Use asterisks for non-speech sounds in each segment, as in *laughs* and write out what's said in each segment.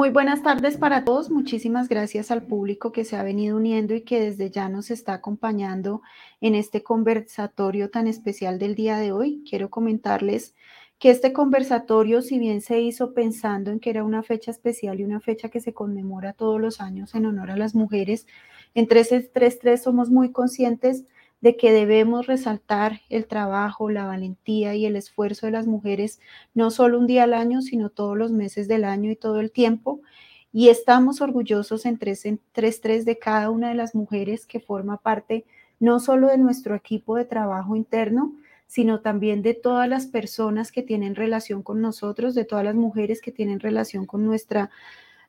Muy buenas tardes para todos. Muchísimas gracias al público que se ha venido uniendo y que desde ya nos está acompañando en este conversatorio tan especial del día de hoy. Quiero comentarles que este conversatorio, si bien se hizo pensando en que era una fecha especial y una fecha que se conmemora todos los años en honor a las mujeres, en 333 somos muy conscientes de que debemos resaltar el trabajo, la valentía y el esfuerzo de las mujeres, no solo un día al año, sino todos los meses del año y todo el tiempo. Y estamos orgullosos en 333 de cada una de las mujeres que forma parte no solo de nuestro equipo de trabajo interno, sino también de todas las personas que tienen relación con nosotros, de todas las mujeres que tienen relación con nuestra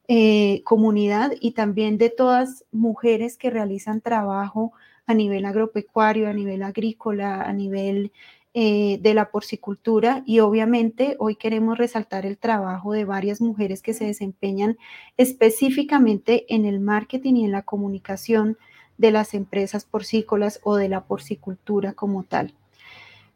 eh, comunidad y también de todas mujeres que realizan trabajo a nivel agropecuario, a nivel agrícola, a nivel eh, de la porcicultura y obviamente hoy queremos resaltar el trabajo de varias mujeres que se desempeñan específicamente en el marketing y en la comunicación de las empresas porcícolas o de la porcicultura como tal.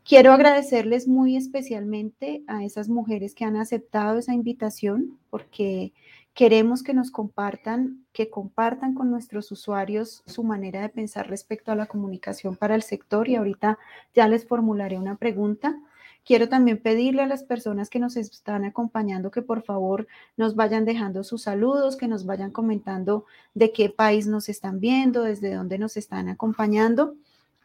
Quiero agradecerles muy especialmente a esas mujeres que han aceptado esa invitación porque queremos que nos compartan, que compartan con nuestros usuarios su manera de pensar respecto a la comunicación para el sector y ahorita ya les formularé una pregunta. Quiero también pedirle a las personas que nos están acompañando que por favor nos vayan dejando sus saludos, que nos vayan comentando de qué país nos están viendo, desde dónde nos están acompañando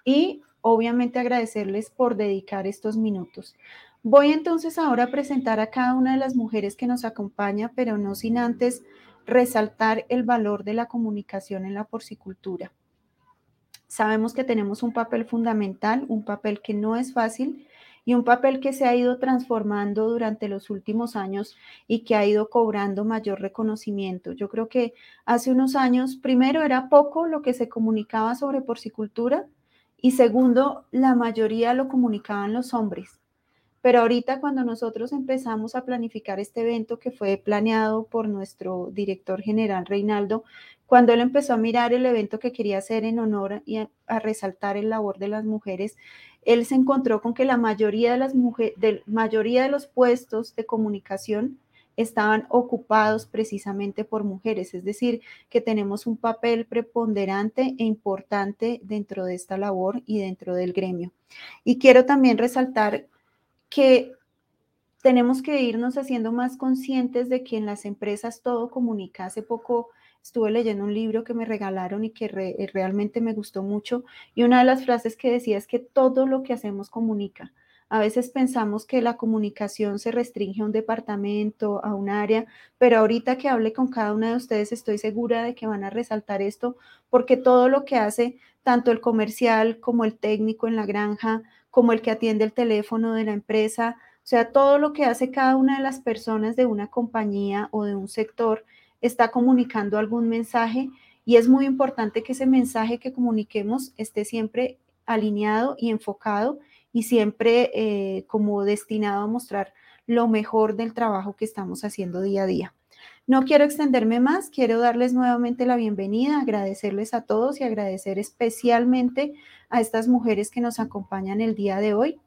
y obviamente agradecerles por dedicar estos minutos. Voy entonces ahora a presentar a cada una de las mujeres que nos acompaña, pero no sin antes resaltar el valor de la comunicación en la porcicultura. Sabemos que tenemos un papel fundamental, un papel que no es fácil y un papel que se ha ido transformando durante los últimos años y que ha ido cobrando mayor reconocimiento. Yo creo que hace unos años, primero, era poco lo que se comunicaba sobre porcicultura, y segundo, la mayoría lo comunicaban los hombres. Pero ahorita cuando nosotros empezamos a planificar este evento que fue planeado por nuestro director general Reinaldo, cuando él empezó a mirar el evento que quería hacer en honor y a, resaltar el labor de las mujeres, él se encontró con que la mayoría de las mujeres, de, mayoría de los puestos de comunicación estaban ocupados precisamente por mujeres, es decir, que tenemos un papel preponderante e importante dentro de esta labor y dentro del gremio. Y quiero también resaltar que tenemos que irnos haciendo más conscientes de que en las empresas todo comunica. Hace poco estuve leyendo un libro que me regalaron y que realmente me gustó mucho y una de las frases que decía es que todo lo que hacemos comunica. A veces pensamos que la comunicación se restringe a un departamento, a un área, pero ahorita que hable con cada una de ustedes estoy segura de que van a resaltar esto porque todo lo que hace tanto el comercial como el técnico en la granja, como el que atiende el teléfono de la empresa, o sea, todo lo que hace cada una de las personas de una compañía o de un sector está comunicando algún mensaje y es muy importante que ese mensaje que comuniquemos esté siempre alineado y enfocado y siempre eh, como destinado a mostrar lo mejor del trabajo que estamos haciendo día a día. No quiero extenderme más, quiero darles nuevamente la bienvenida, agradecerles a todos y agradecer especialmente a estas mujeres que nos acompañan el día de hoy.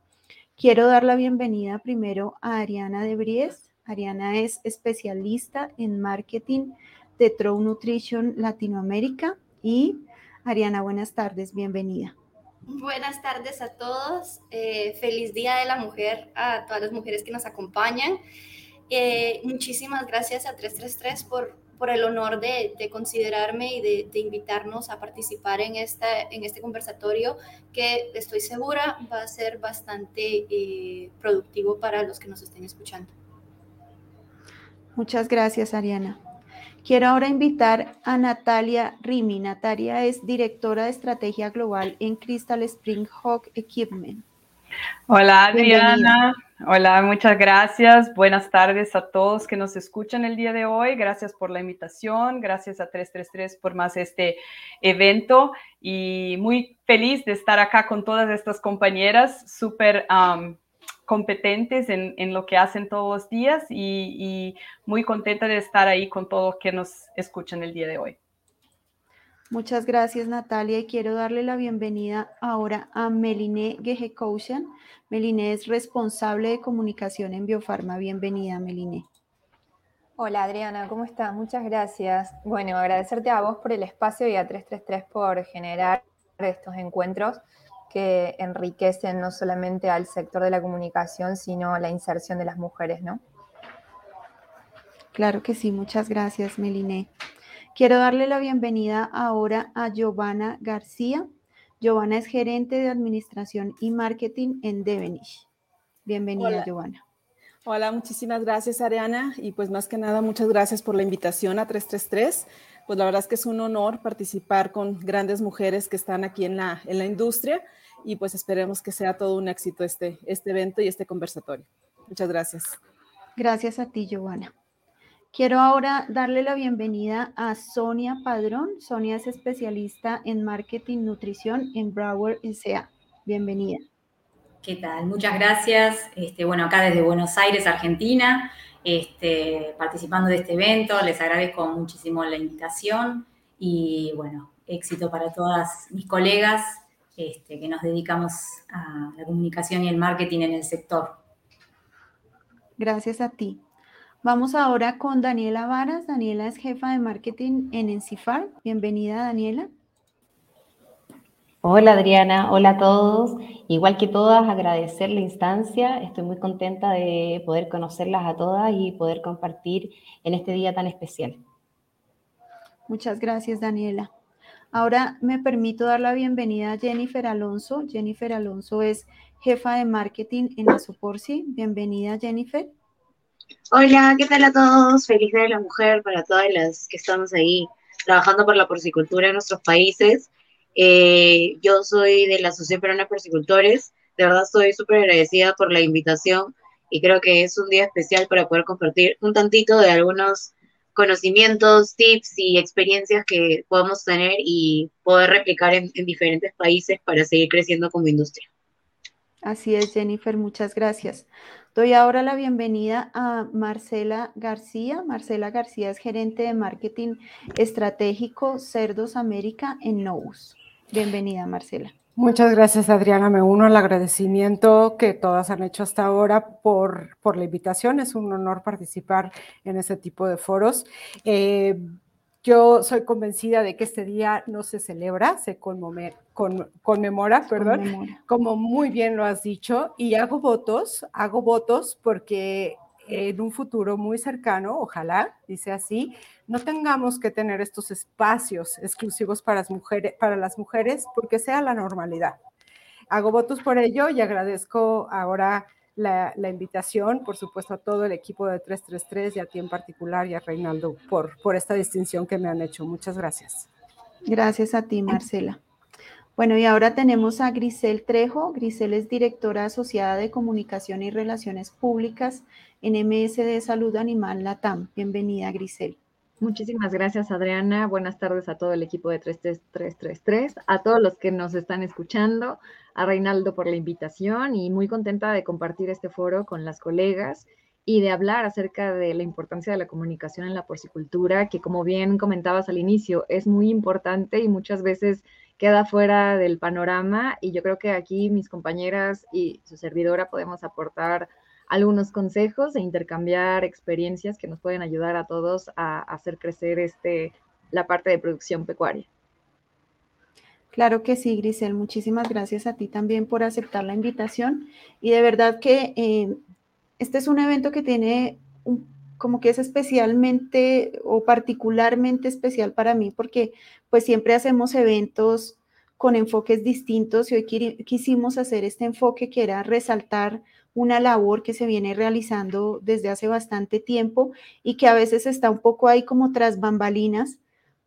Quiero dar la bienvenida primero a Ariana de Bries. Ariana es especialista en marketing de True Nutrition Latinoamérica y Ariana, buenas tardes, bienvenida. Buenas tardes a todos. Eh, feliz Día de la Mujer a todas las mujeres que nos acompañan. Eh, muchísimas gracias a 333 por, por el honor de, considerarme y de, invitarnos a participar en, esta, en este conversatorio que estoy segura va a ser bastante eh, productivo para los que nos estén escuchando. Muchas gracias, Ariana. Quiero ahora invitar a Natalia Rimi. Natalia es directora de estrategia global en Crystal Spring Hawk Equipment. Hola Adriana, hola, muchas gracias. Buenas tardes a todos que nos escuchan el día de hoy. Gracias por la invitación, gracias a 333 por más este evento y muy feliz de estar acá con todas estas compañeras súper competentes en, lo que hacen todos los días y, muy contenta de estar ahí con todos que nos escuchan el día de hoy. Muchas gracias Natalia y quiero darle la bienvenida ahora a Meline Gehekouchen. Meline es responsable de comunicación en Biofarma. Bienvenida Meline. Hola Adriana, ¿cómo estás? Muchas gracias. Bueno, agradecerte a vos por el espacio y a 333 por generar estos encuentros que enriquecen no solamente al sector de la comunicación, sino la inserción de las mujeres, ¿no? Claro que sí, muchas gracias, Meliné. Quiero darle la bienvenida ahora a Giovanna García. Giovanna es gerente de administración y marketing en Devenish. Bienvenida, Giovanna. Hola, muchísimas gracias Ariana y pues más que nada muchas gracias por la invitación a 333. Pues la verdad es que es un honor participar con grandes mujeres que están aquí en la, en la industria y pues esperemos que sea todo un éxito este, este evento y este conversatorio. Muchas gracias. Gracias a ti, Giovanna. Quiero ahora darle la bienvenida a Sonia Padrón. Sonia es especialista en marketing nutrición en Brower S.A. Bienvenida. ¿Qué tal? Muchas gracias. Este, bueno, acá desde Buenos Aires, Argentina, este, participando de este evento. Les agradezco muchísimo la invitación y bueno, éxito para todas mis colegas este, que nos dedicamos a la comunicación y el marketing en el sector. Gracias a ti. Vamos ahora con Daniela Varas. Daniela es jefa de marketing en Encifar. Bienvenida, Daniela. Hola Adriana, hola a todos. Igual que todas, agradecer la instancia. Estoy muy contenta de poder conocerlas a todas y poder compartir en este día tan especial. Muchas gracias, Daniela. Ahora me permito dar la bienvenida a Jennifer Alonso. Jennifer Alonso es jefa de marketing en Asoporsi. Bienvenida, Jennifer. Hola, ¿qué tal a todos? Feliz Día de la Mujer para todas las que estamos ahí trabajando por la porcicultura en nuestros países. Eh, yo soy de la Asociación Peruana de Porcicultores. De verdad estoy súper agradecida por la invitación y creo que es un día especial para poder compartir un tantito de algunos conocimientos, tips y experiencias que podamos tener y poder replicar en, en diferentes países para seguir creciendo como industria. Así es, Jennifer, muchas gracias. Doy ahora la bienvenida a Marcela García. Marcela García es gerente de marketing estratégico Cerdos América en Nous. Bienvenida, Marcela. Muchas gracias, Adriana. Me uno al agradecimiento que todas han hecho hasta ahora por, por la invitación. Es un honor participar en ese tipo de foros. Eh, yo soy convencida de que este día no se celebra, se conmemora, conmemora, perdón, como muy bien lo has dicho, y hago votos, hago votos porque en un futuro muy cercano, ojalá, dice así, no tengamos que tener estos espacios exclusivos para las mujeres, para las mujeres porque sea la normalidad. Hago votos por ello y agradezco ahora la, invitación, por supuesto, a todo el equipo de 333 y a ti en particular y a Reinaldo por, por esta distinción que me han hecho. Muchas gracias. Gracias a ti, Marcela. Bueno, y ahora tenemos a Grisel Trejo. Grisel es directora asociada de Comunicación y Relaciones Públicas en MSD Salud Animal Latam. Bienvenida, Grisel. Muchísimas gracias, Adriana. Buenas tardes a todo el equipo de 33333, a todos los que nos están escuchando, a Reinaldo por la invitación y muy contenta de compartir este foro con las colegas y de hablar acerca de la importancia de la comunicación en la porcicultura, que como bien comentabas al inicio, es muy importante y muchas veces queda fuera del panorama y yo creo que aquí mis compañeras y su servidora podemos aportar algunos consejos e intercambiar experiencias que nos pueden ayudar a todos a, hacer crecer este, la parte de producción pecuaria. Claro que sí, Grisel. Muchísimas gracias a ti también por aceptar la invitación. Y de verdad que eh, este es un evento que tiene como que es especialmente o particularmente especial para mí porque pues siempre hacemos eventos con enfoques distintos y hoy quisimos hacer este enfoque que era resaltar una labor que se viene realizando desde hace bastante tiempo y que a veces está un poco ahí como tras bambalinas,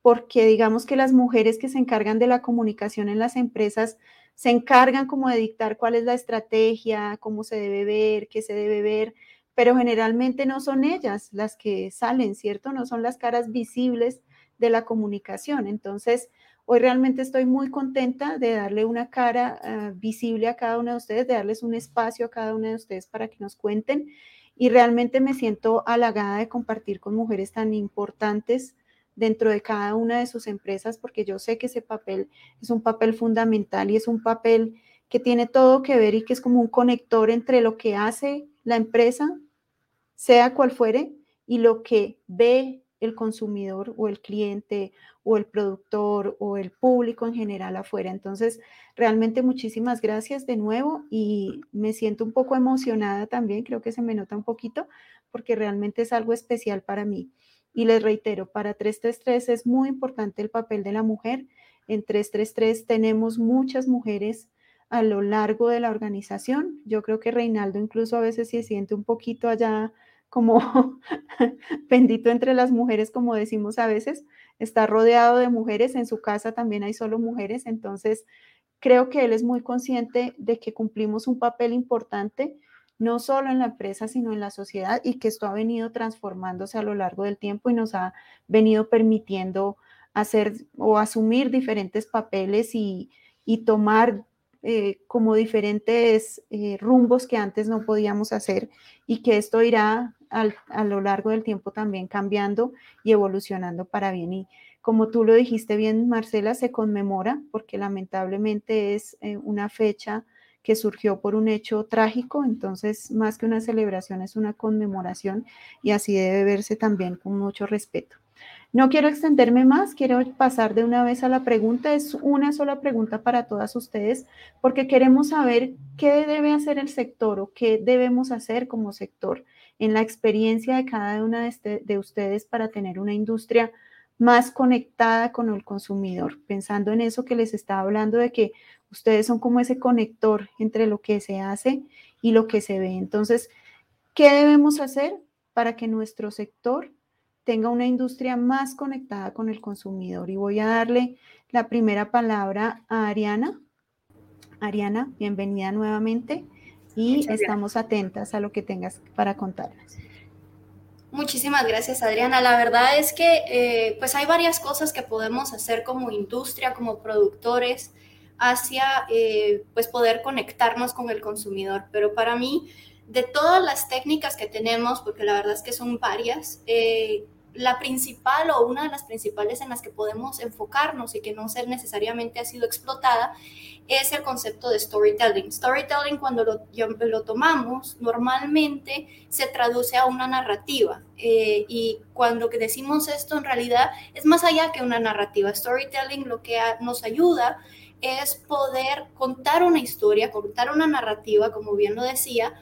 porque digamos que las mujeres que se encargan de la comunicación en las empresas se encargan como de dictar cuál es la estrategia, cómo se debe ver, qué se debe ver, pero generalmente no son ellas las que salen, ¿cierto? No son las caras visibles de la comunicación. Entonces, Hoy realmente estoy muy contenta de darle una cara ah, visible a cada una de ustedes, de darles un espacio a cada una de ustedes para que nos cuenten. Y realmente me siento halagada de compartir con mujeres tan importantes dentro de cada una de sus empresas, porque yo sé que ese papel es un papel fundamental y es un papel que tiene todo que ver y que es como un conector entre lo que hace la empresa, sea cual fuere, y lo que ve el consumidor o el cliente o el productor o el público en general afuera. Entonces, realmente muchísimas gracias de nuevo y me siento un poco emocionada también, creo que se me nota un poquito porque realmente es algo especial para mí. Y les reitero, para 333 es muy importante el papel de la mujer. En 333 tenemos muchas mujeres a lo largo de la organización. Yo creo que Reinaldo incluso a veces se siente un poquito allá como *laughs* bendito entre las mujeres, como decimos a veces, está rodeado de mujeres, en su casa también hay solo mujeres, entonces creo que él es muy consciente de que cumplimos un papel importante, no solo en la empresa, sino en la sociedad y que esto ha venido transformándose a lo largo del tiempo y nos ha venido permitiendo hacer o asumir diferentes papeles y, y tomar eh, como diferentes eh, rumbos que antes no podíamos hacer y que esto irá a lo largo del tiempo también cambiando y evolucionando para bien. Y como tú lo dijiste bien, Marcela, se conmemora porque lamentablemente es eh, una fecha que surgió por un hecho trágico, entonces más que una celebración es una conmemoración y así debe verse también con mucho respeto. No quiero extenderme más, quiero pasar de una vez a la pregunta. Es una sola pregunta para todas ustedes, porque queremos saber qué debe hacer el sector o qué debemos hacer como sector en la experiencia de cada una de, este, de ustedes para tener una industria más conectada con el consumidor, pensando en eso que les estaba hablando de que ustedes son como ese conector entre lo que se hace y lo que se ve. Entonces, ¿qué debemos hacer para que nuestro sector tenga una industria más conectada con el consumidor? Y voy a darle la primera palabra a Ariana. Ariana, bienvenida nuevamente y estamos atentas a lo que tengas para contarnos. Muchísimas gracias, Adriana. La verdad es que eh, pues hay varias cosas que podemos hacer como industria, como productores, hacia eh, pues poder conectarnos con el consumidor. Pero para mí, de todas las técnicas que tenemos, porque la verdad es que son varias, eh, la principal o una de las principales en las que podemos enfocarnos y que no ser necesariamente ha sido explotada es el concepto de storytelling. Storytelling cuando lo, lo tomamos normalmente se traduce a una narrativa eh, y cuando decimos esto en realidad es más allá que una narrativa. Storytelling lo que nos ayuda es poder contar una historia, contar una narrativa, como bien lo decía,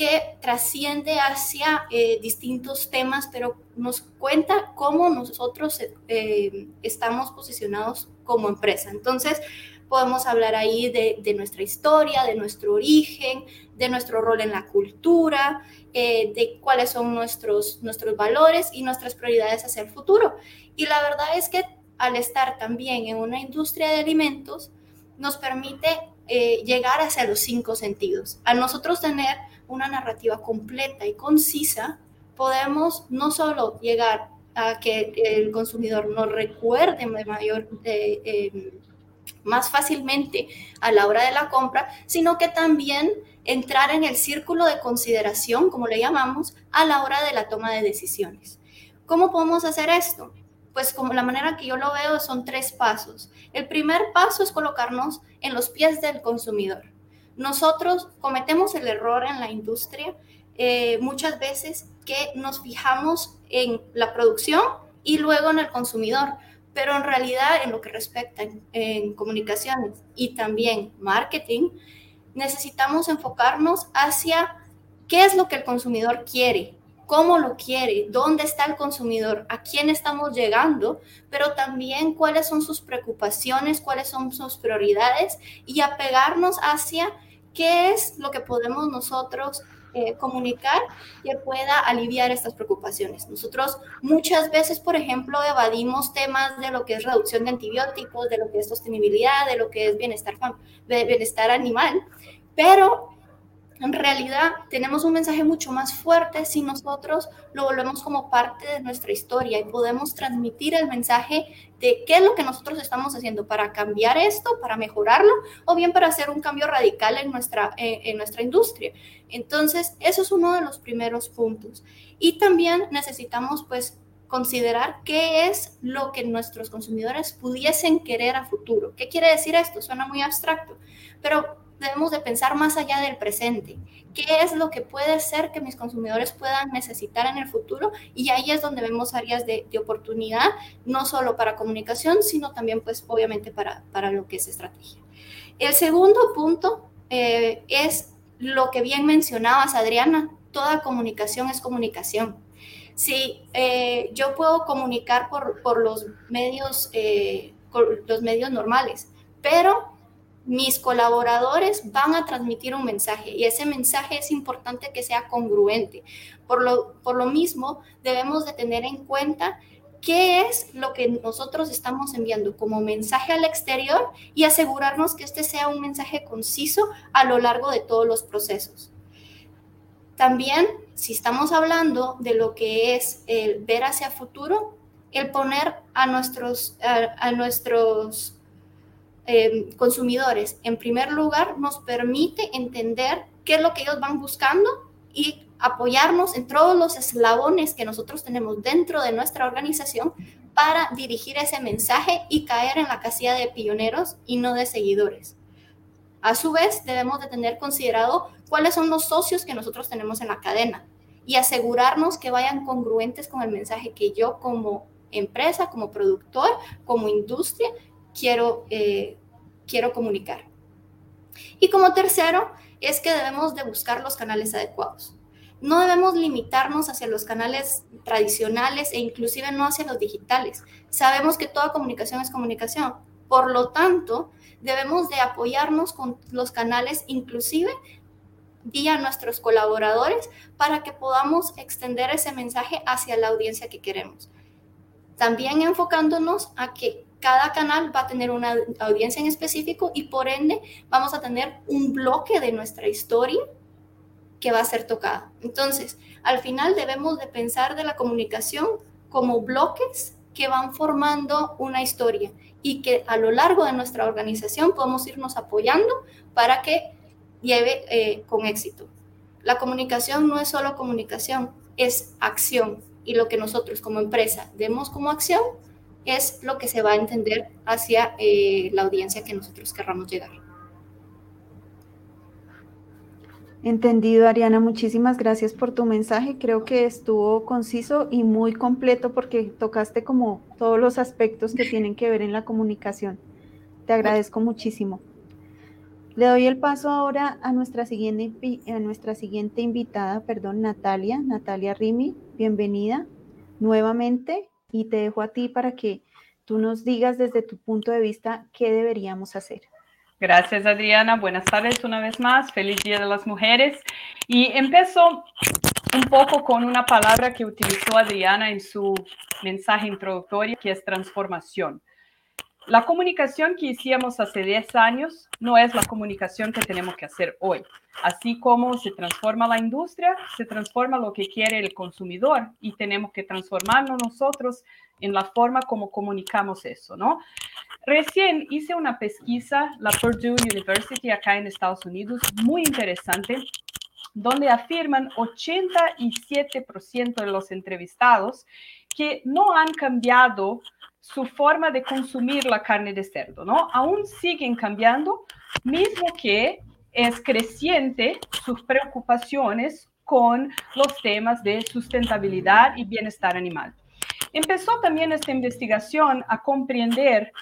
que trasciende hacia eh, distintos temas, pero nos cuenta cómo nosotros eh, estamos posicionados como empresa. Entonces, podemos hablar ahí de, nuestra historia, de nuestro origen, de nuestro rol en la cultura, eh, de cuáles son nuestros, nuestros valores y nuestras prioridades hacia el futuro. Y la verdad es que al estar también en una industria de alimentos, nos permite llegar hacia los cinco sentidos. A nosotros tener una narrativa completa y concisa, podemos no solo llegar a que el consumidor nos recuerde em, más fácilmente a la hora de la compra, sino que también entrar en el círculo de consideración, como le llamamos, a la hora de la toma de decisiones. ¿Cómo podemos hacer esto? Pues como la manera que yo lo veo son tres pasos. El primer paso es colocarnos en los pies del consumidor. Nosotros cometemos el error en la industria eh, muchas veces que nos fijamos en la producción y luego en el consumidor, pero en realidad en lo que respecta en, comunicaciones y también marketing, necesitamos enfocarnos hacia qué es lo que el consumidor quiere, cómo lo quiere, dónde está el consumidor, a quién estamos llegando, pero también cuáles son sus preocupaciones, cuáles son sus prioridades y apegarnos hacia qué es lo que podemos nosotros eh, comunicar que pueda aliviar estas preocupaciones. Nosotros muchas veces, por ejemplo, evadimos temas de lo que es reducción de antibióticos, de lo que es sostenibilidad, de lo que es bienestar, bienestar animal, pero en realidad tenemos un mensaje mucho más fuerte si nosotros lo volvemos como parte de nuestra historia y podemos transmitir el mensaje de qué es lo que nosotros estamos haciendo para cambiar esto, para mejorarlo o bien para hacer un cambio radical en nuestra, eh, en nuestra industria. Entonces, eso es uno de los primeros puntos. Y también necesitamos pues considerar qué es lo que nuestros consumidores pudiesen querer a futuro. ¿Qué quiere decir esto? Suena muy abstracto, pero debemos de pensar más allá del presente. ¿Qué es lo que puede ser que mis consumidores puedan necesitar en el futuro? Y ahí es donde vemos áreas de, oportunidad, no solo para comunicación, sino también, pues, obviamente para, para lo que es estrategia. El segundo punto eh, es lo que bien mencionabas, Adriana, toda comunicación es comunicación. Si eh, yo puedo comunicar por, por los, medios, eh, los medios normales, pero mis colaboradores van a transmitir un mensaje y ese mensaje es importante que sea congruente. Por lo, por lo mismo, debemos de tener en cuenta qué es lo que nosotros estamos enviando como mensaje al exterior y asegurarnos que este sea un mensaje conciso a lo largo de todos los procesos. También, si estamos hablando de lo que es el ver hacia futuro, el poner a nuestros, a, nuestros em, consumidores en primer lugar nos permite entender qué es lo que ellos van buscando y apoyarnos en todos los eslabones que nosotros tenemos dentro de nuestra organización para dirigir ese mensaje y caer en la casilla de pioneros y no de seguidores. A su vez, debemos de tener considerado cuáles son los socios que nosotros tenemos en la cadena y asegurarnos que vayan congruentes con el mensaje que yo como empresa, como productor, como industria, quiero, eh, quiero comunicar. Y como tercero, es que debemos de buscar los canales adecuados no debemos limitarnos hacia los canales tradicionales e inclusive no hacia los digitales. Sabemos que toda comunicación es comunicación. Por lo tanto, debemos de apoyarnos con los canales inclusive vía nuestros colaboradores para que podamos extender ese mensaje hacia la audiencia que queremos. También enfocándonos a que cada canal va a tener una audiencia en específico y por ende vamos a tener un bloque de nuestra historia que va a ser tocada. Entonces, al final debemos de pensar de la comunicación como bloques que van formando una historia y que a lo largo de nuestra organización podemos irnos apoyando para que lleve eh, con éxito. La comunicación no es solo comunicación, es acción y lo que nosotros como empresa demos como acción es lo que se va a entender hacia eh, la audiencia que nosotros querramos llegar. Entendido, Ariana. Muchísimas gracias por tu mensaje. Creo que estuvo conciso y muy completo porque tocaste como todos los aspectos que tienen que ver en la comunicación. Te agradezco muchísimo. Le doy el paso ahora a nuestra siguiente, a nuestra siguiente invitada, perdón, Natalia, Natalia Rimi. Bienvenida nuevamente y te dejo a ti para que tú nos digas desde tu punto de vista qué deberíamos hacer. Gracias, Adriana. Buenas tardes una vez más. Feliz Día de las Mujeres. Y empiezo un poco con una palabra que utilizó Adriana en su mensaje introductorio, que es transformación. La comunicación que hicimos hace 10 años no es la comunicación que tenemos que hacer hoy. Así como se transforma la industria, se transforma lo que quiere el consumidor y tenemos que transformarnos nosotros en la forma como comunicamos eso, ¿no? Recién hice una pesquisa, la Purdue University acá en Estados Unidos, muy interesante, donde afirman 87% de los entrevistados que no han cambiado su forma de consumir la carne de cerdo, ¿no? Aún siguen cambiando, mismo que es creciente sus preocupaciones con los temas de sustentabilidad y bienestar animal. Empezó también esta investigación a comprender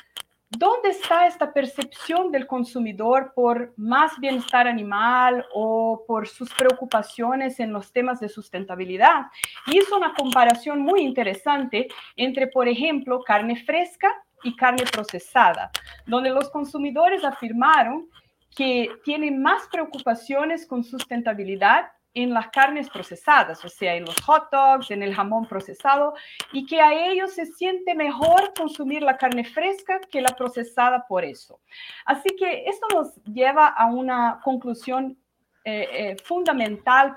¿Dónde está esta percepción del consumidor por más bienestar animal o por sus preocupaciones en los temas de sustentabilidad? Hizo una comparación muy interesante entre, por ejemplo, carne fresca y carne procesada, donde los consumidores afirmaron que tienen más preocupaciones con sustentabilidad en las carnes procesadas, o sea, en los hot dogs, en el jamón procesado, y que a ellos se siente mejor consumir la carne fresca que la procesada por eso. Así que esto nos lleva a una conclusión eh, eh, fundamental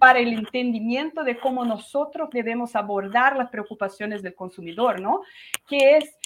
para el entendimiento de cómo nosotros debemos abordar las preocupaciones del consumidor, ¿no? Que es,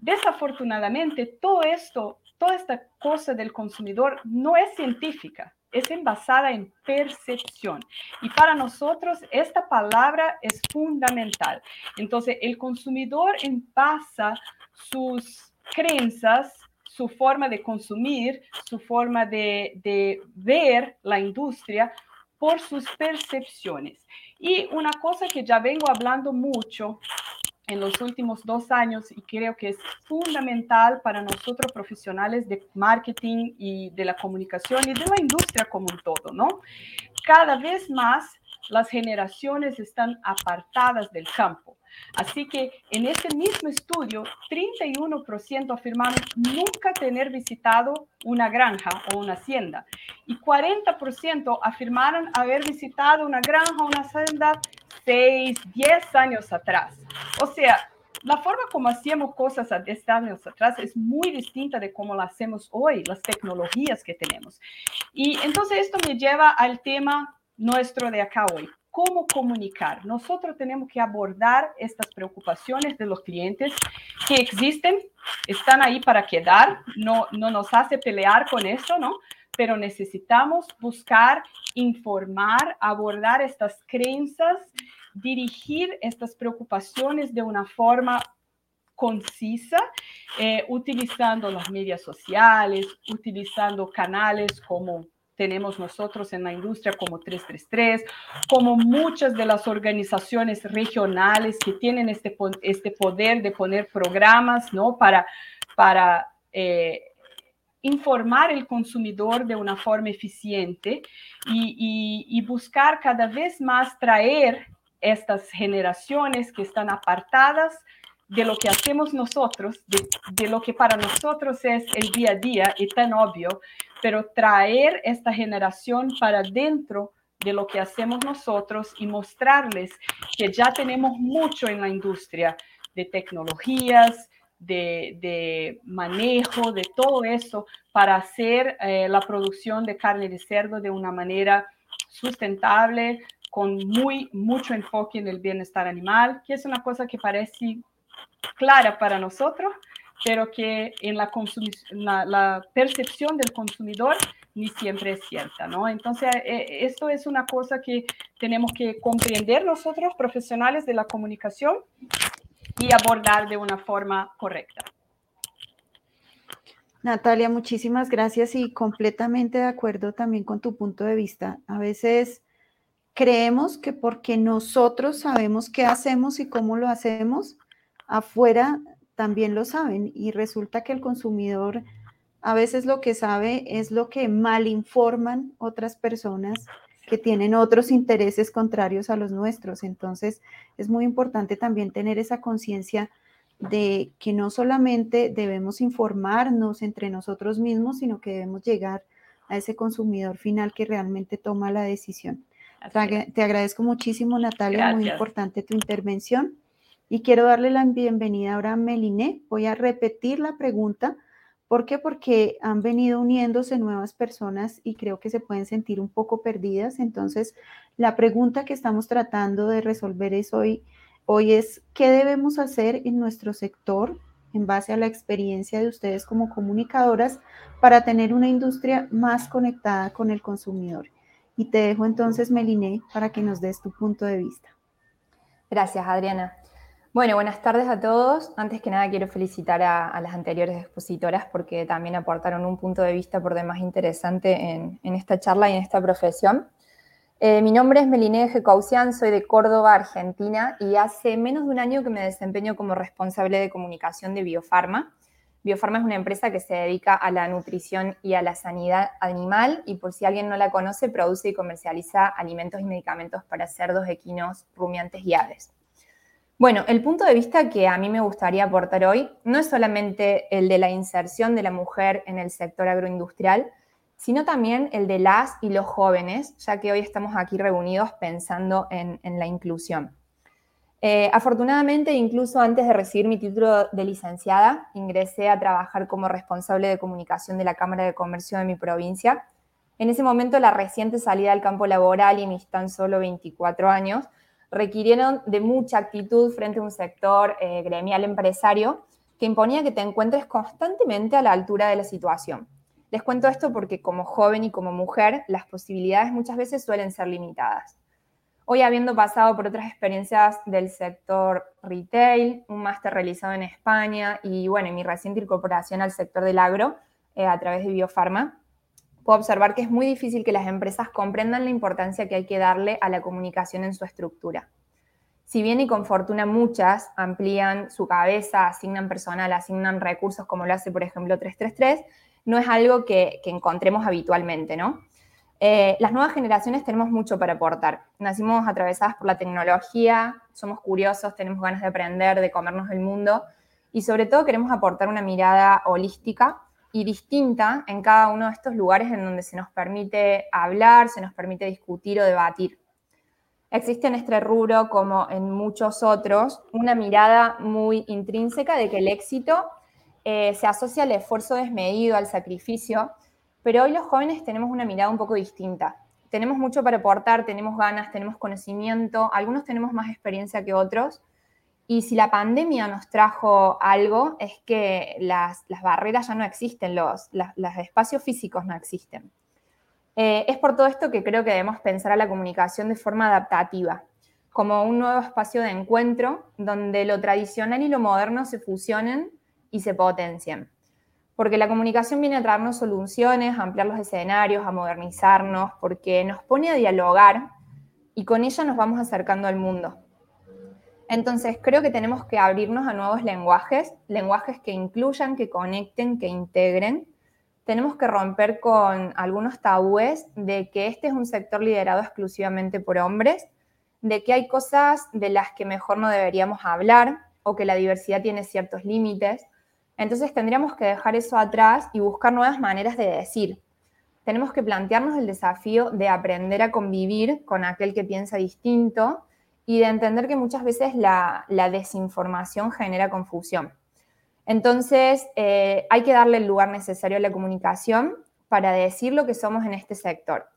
desafortunadamente, todo esto, toda esta cosa del consumidor no es científica es basada en percepción. Y para nosotros esta palabra es fundamental. Entonces, el consumidor basa sus creencias, su forma de consumir, su forma de, de ver la industria por sus percepciones. Y una cosa que ya vengo hablando mucho en los últimos dos años y creo que es fundamental para nosotros profesionales de marketing y de la comunicación y de la industria como un todo, ¿no? Cada vez más las generaciones están apartadas del campo. Así que en este mismo estudio, 31% afirmaron nunca tener visitado una granja o una hacienda y 40% afirmaron haber visitado una granja o una hacienda 6, 10 años atrás. O sea, la forma como hacíamos cosas a 10 años atrás es muy distinta de cómo la hacemos hoy, las tecnologías que tenemos. Y entonces esto me lleva al tema nuestro de acá hoy cómo comunicar. Nosotros tenemos que abordar estas preocupaciones de los clientes que existen, están ahí para quedar, no, no nos hace pelear con eso, ¿no? Pero necesitamos buscar, informar, abordar estas creencias, dirigir estas preocupaciones de una forma concisa, eh, utilizando las medias sociales, utilizando canales como tenemos nosotros en la industria como 333, como muchas de las organizaciones regionales que tienen este, este poder de poner programas, ¿no? Para, para eh, informar el consumidor de una forma eficiente y, buscar cada vez más traer estas generaciones que están apartadas de lo que hacemos nosotros, de, de, lo que para nosotros es el día a día y tan obvio, pero traer esta generación para dentro de lo que hacemos nosotros y mostrarles que ya tenemos mucho en la industria de tecnologías, de, manejo, de todo eso para hacer eh, la producción de carne de cerdo de una manera sustentable, con muy, mucho enfoque en el bienestar animal, que es una cosa que parece clara para nosotros, pero que en la, la, percepción del consumidor ni siempre es cierta, ¿no? Entonces, eh, esto es una cosa que tenemos que comprender nosotros, profesionales de la comunicación, y abordar de una forma correcta. Natalia, muchísimas gracias y completamente de acuerdo también con tu punto de vista. A veces creemos que porque nosotros sabemos qué hacemos y cómo lo hacemos, afuera también lo saben y resulta que el consumidor a veces lo que sabe es lo que mal informan otras personas que tienen otros intereses contrarios a los nuestros. Entonces, es muy importante también tener esa conciencia de que no solamente debemos informarnos entre nosotros mismos, sino que debemos llegar a ese consumidor final que realmente toma la decisión. Te agradezco muchísimo, Natalia, muy importante tu intervención. Y quiero darle la bienvenida ahora a Meliné. Voy a repetir la pregunta. ¿Por qué? Porque han venido uniéndose nuevas personas y creo que se pueden sentir un poco perdidas. Entonces, la pregunta que estamos tratando de resolver es hoy, hoy es, ¿qué debemos hacer en nuestro sector en base a la experiencia de ustedes como comunicadoras para tener una industria más conectada con el consumidor? Y te dejo entonces, Meliné, para que nos des tu punto de vista. Gracias, Adriana. Bueno, buenas tardes a todos. Antes que nada quiero felicitar a, las anteriores expositoras porque también aportaron un punto de vista por demás interesante en, esta charla y en esta profesión. Eh, mi nombre es Meline Jecaucian, soy de Córdoba, Argentina, y hace menos de un año que me desempeño como responsable de comunicación de Biofarma. Biofarma es una empresa que se dedica a la nutrición y a la sanidad animal y por si alguien no la conoce, produce y comercializa alimentos y medicamentos para cerdos, equinos, rumiantes y aves. Bueno, el punto de vista que a mí me gustaría aportar hoy no es solamente el de la inserción de la mujer en el sector agroindustrial, sino también el de las y los jóvenes, ya que hoy estamos aquí reunidos pensando en, la inclusión. Eh, afortunadamente, incluso antes de recibir mi título de licenciada, ingresé a trabajar como responsable de comunicación de la Cámara de Comercio de mi provincia. En ese momento, la reciente salida al campo laboral y mis tan solo 24 años requirieron de mucha actitud frente a un sector eh, gremial empresario que imponía que te encuentres constantemente a la altura de la situación. Les cuento esto porque como joven y como mujer las posibilidades muchas veces suelen ser limitadas. Hoy habiendo pasado por otras experiencias del sector retail, un máster realizado en España y bueno, mi reciente incorporación al sector del agro eh, a través de Biofarma, puedo observar que es muy difícil que las empresas comprendan la importancia que hay que darle a la comunicación en su estructura. Si bien y con fortuna muchas amplían su cabeza, asignan personal, asignan recursos como lo hace por ejemplo 333, no es algo que, encontremos habitualmente, ¿no? Eh, las nuevas generaciones tenemos mucho para aportar. Nacimos atravesadas por la tecnología, somos curiosos, tenemos ganas de aprender, de comernos el mundo y sobre todo queremos aportar una mirada holística y distinta en cada uno de estos lugares en donde se nos permite hablar, se nos permite discutir o debatir. Existe en este rubro, como en muchos otros, una mirada muy intrínseca de que el éxito eh, se asocia al esfuerzo desmedido, al sacrificio, pero hoy los jóvenes tenemos una mirada un poco distinta. Tenemos mucho para aportar, tenemos ganas, tenemos conocimiento, algunos tenemos más experiencia que otros, y si la pandemia nos trajo algo, es que las, barreras ya no existen, los, espacios físicos no existen. Eh, es por todo esto que creo que debemos pensar a la comunicación de forma adaptativa, como un nuevo espacio de encuentro donde lo tradicional y lo moderno se fusionen y se potencien. Porque la comunicación viene a traernos soluciones, a ampliar los escenarios, a modernizarnos, porque nos pone a dialogar y con ella nos vamos acercando al mundo. Entonces, creo que tenemos que abrirnos a nuevos lenguajes, lenguajes que incluyan, que conecten, que integren. Tenemos que romper con algunos tabúes de que este es un sector liderado exclusivamente por hombres, de que hay cosas de las que mejor no deberíamos hablar o que la diversidad tiene ciertos límites. Entonces tendríamos que dejar eso atrás y buscar nuevas maneras de decir. Tenemos que plantearnos el desafío de aprender a convivir con aquel que piensa distinto y de entender que muchas veces la, desinformación genera confusión. Entonces, eh, hay que darle el lugar necesario a la comunicación para decir lo que somos en este sector.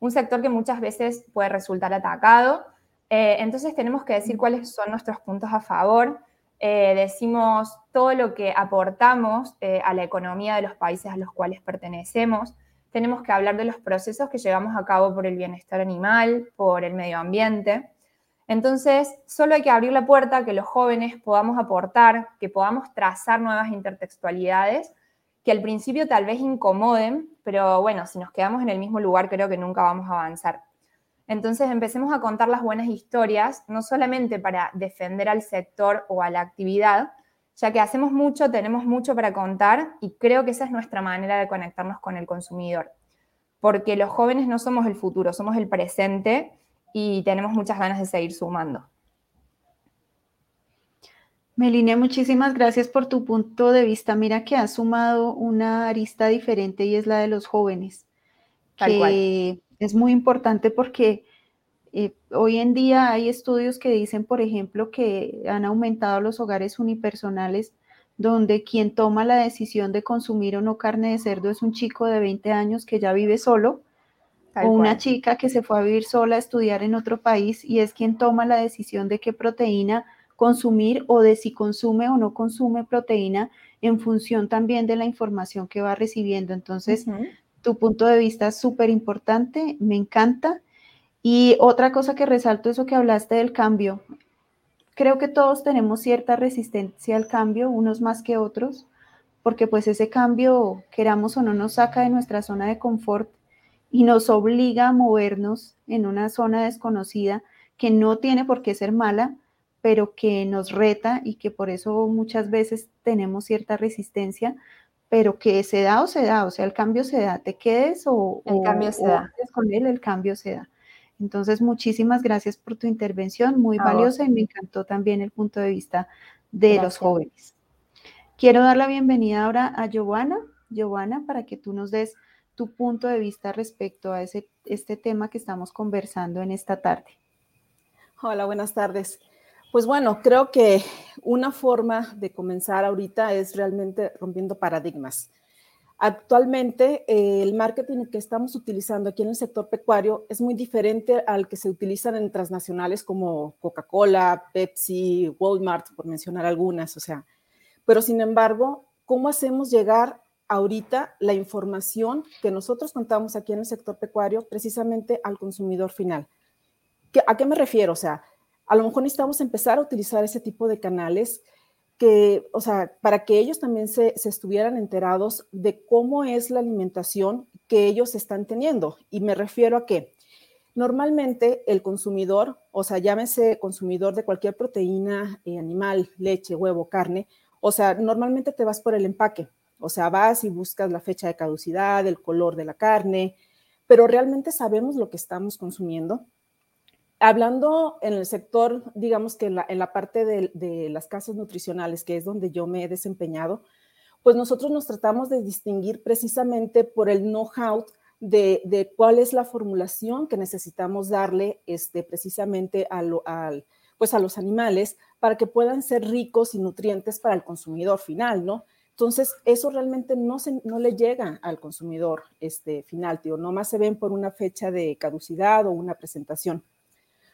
Un sector que muchas veces puede resultar atacado. Eh, entonces, tenemos que decir cuáles son nuestros puntos a favor. Eh, decimos todo lo que aportamos a la economía de los países a los cuales pertenecemos. Tenemos que hablar de los procesos que llevamos a cabo por el bienestar animal, por el medio ambiente. Entonces, solo hay que abrir la puerta, que los jóvenes podamos aportar, que podamos trazar nuevas intertextualidades, que al principio tal vez incomoden, pero bueno, si nos quedamos en el mismo lugar creo que nunca vamos a avanzar. Entonces, empecemos a contar las buenas historias, no solamente para defender al sector o a la actividad, ya que hacemos mucho, tenemos mucho para contar y creo que esa es nuestra manera de conectarnos con el consumidor. Porque los jóvenes no somos el futuro, somos el presente y tenemos muchas ganas de seguir sumando. Melina, muchísimas gracias por tu punto de vista. Mira que has sumado una arista diferente y es la de los jóvenes, que es muy importante porque eh, hoy en día hay estudios que dicen, por ejemplo, que han aumentado los hogares unipersonales donde quien toma la decisión de consumir o no carne de cerdo es un chico de 20 años que ya vive solo o una chica que se fue a vivir sola a estudiar en otro país y es quien toma la decisión de qué proteína consumir o de si consume o no consume proteína en función también de la información que va recibiendo. Entonces, tu punto de vista es súper importante, me encanta. Y otra cosa que resalto, eso que hablaste del cambio. Creo que todos tenemos cierta resistencia al cambio, unos más que otros, porque pues ese cambio, queramos o no, nos saca de nuestra zona de confort y nos obliga a movernos en una zona desconocida que no tiene por qué ser mala, pero que nos reta y que por eso muchas veces tenemos cierta resistencia, pero que se da o se da, o sea, el cambio se da, te quedes o, el cambio se da. con él, el cambio se da. Entonces, muchísimas gracias por tu intervención, muy valiosa y me encantó también el punto de vista de los jóvenes. Quiero dar la bienvenida ahora a Giovanna, Giovanna, para que tú nos des tu punto de vista respecto a ese, este tema que estamos conversando en esta tarde. Hola, buenas tardes. Pues bueno, creo que una forma de comenzar ahorita es realmente rompiendo paradigmas. Actualmente, el marketing que estamos utilizando aquí en el sector pecuario es muy diferente al que se utilizan en transnacionales como Coca-Cola, Pepsi, Walmart, por mencionar algunas. O sea, pero sin embargo, ¿cómo hacemos llegar ahorita la información que nosotros contamos aquí en el sector pecuario precisamente al consumidor final. ¿A qué me refiero? O sea, a lo mejor necesitamos empezar a utilizar ese tipo de canales que, o sea, para que ellos también se, se, estuvieran enterados de cómo es la alimentación que ellos están teniendo. Y me refiero a que normalmente el consumidor, o sea, llámese consumidor de cualquier proteína eh, animal, leche, huevo, carne, o sea, normalmente te vas por el empaque, o sea, vas y buscas la fecha de caducidad, el color de la carne, pero realmente sabemos lo que estamos consumiendo hablando en el sector, digamos que en la, parte de, las casas nutricionales, que es donde yo me he desempeñado, pues nosotros nos tratamos de distinguir precisamente por el know-how de, cuál es la formulación que necesitamos darle este, precisamente a, pues a los animales para que puedan ser ricos y nutrientes para el consumidor final, ¿no? Entonces, eso realmente no, se, no le llega al consumidor este, final, tío. Nomás se ven por una fecha de caducidad o una presentación.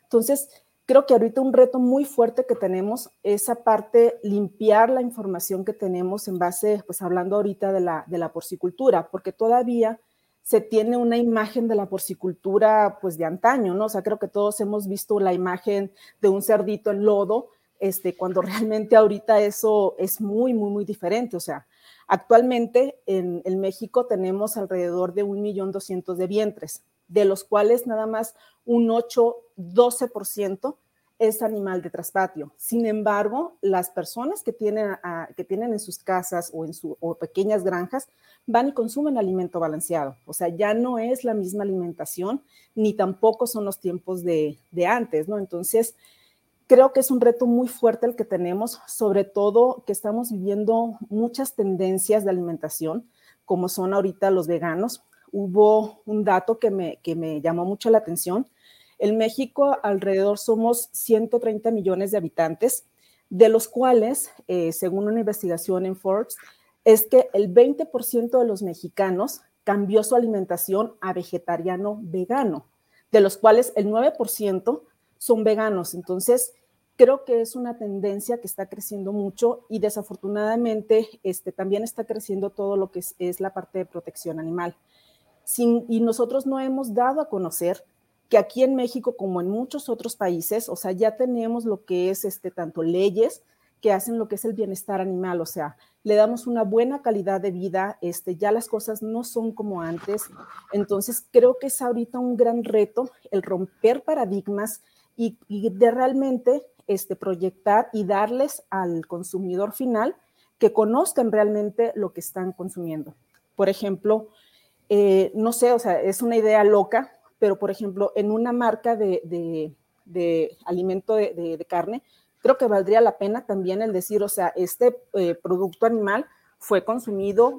Entonces, creo que ahorita un reto muy fuerte que tenemos es aparte limpiar la información que tenemos en base, pues hablando ahorita de la, de la porcicultura, porque todavía se tiene una imagen de la porcicultura pues de antaño, ¿no? O sea, creo que todos hemos visto la imagen de un cerdito en lodo, este, cuando realmente ahorita eso es muy, muy, muy diferente. O sea, actualmente en, en México tenemos alrededor de un millón doscientos de vientres de los cuales nada más un 8-12% es animal de traspatio. Sin embargo, las personas que tienen, que tienen en sus casas o en sus pequeñas granjas van y consumen alimento balanceado. O sea, ya no es la misma alimentación, ni tampoco son los tiempos de, de antes, ¿no? Entonces, creo que es un reto muy fuerte el que tenemos, sobre todo que estamos viviendo muchas tendencias de alimentación, como son ahorita los veganos, hubo un dato que me, que me llamó mucho la atención. En México alrededor somos 130 millones de habitantes, de los cuales, eh, según una investigación en Forbes, es que el 20% de los mexicanos cambió su alimentación a vegetariano vegano, de los cuales el 9% son veganos. Entonces, creo que es una tendencia que está creciendo mucho y desafortunadamente este, también está creciendo todo lo que es la parte de protección animal y nosotros no hemos dado a conocer que aquí en México, como en muchos otros países, o sea, ya tenemos lo que es este, tanto leyes que hacen lo que es el bienestar animal, o sea, le damos una buena calidad de vida, este, ya las cosas no son como antes. Entonces, creo que es ahorita un gran reto el romper paradigmas y, de realmente este, proyectar y darles al consumidor final que conozcan realmente lo que están consumiendo. Por ejemplo, eh, no sé, o sea, es una idea loca, pero por ejemplo, en una marca de, alimento de, carne, creo que valdría la pena también el decir, o sea, este eh, producto animal fue consumido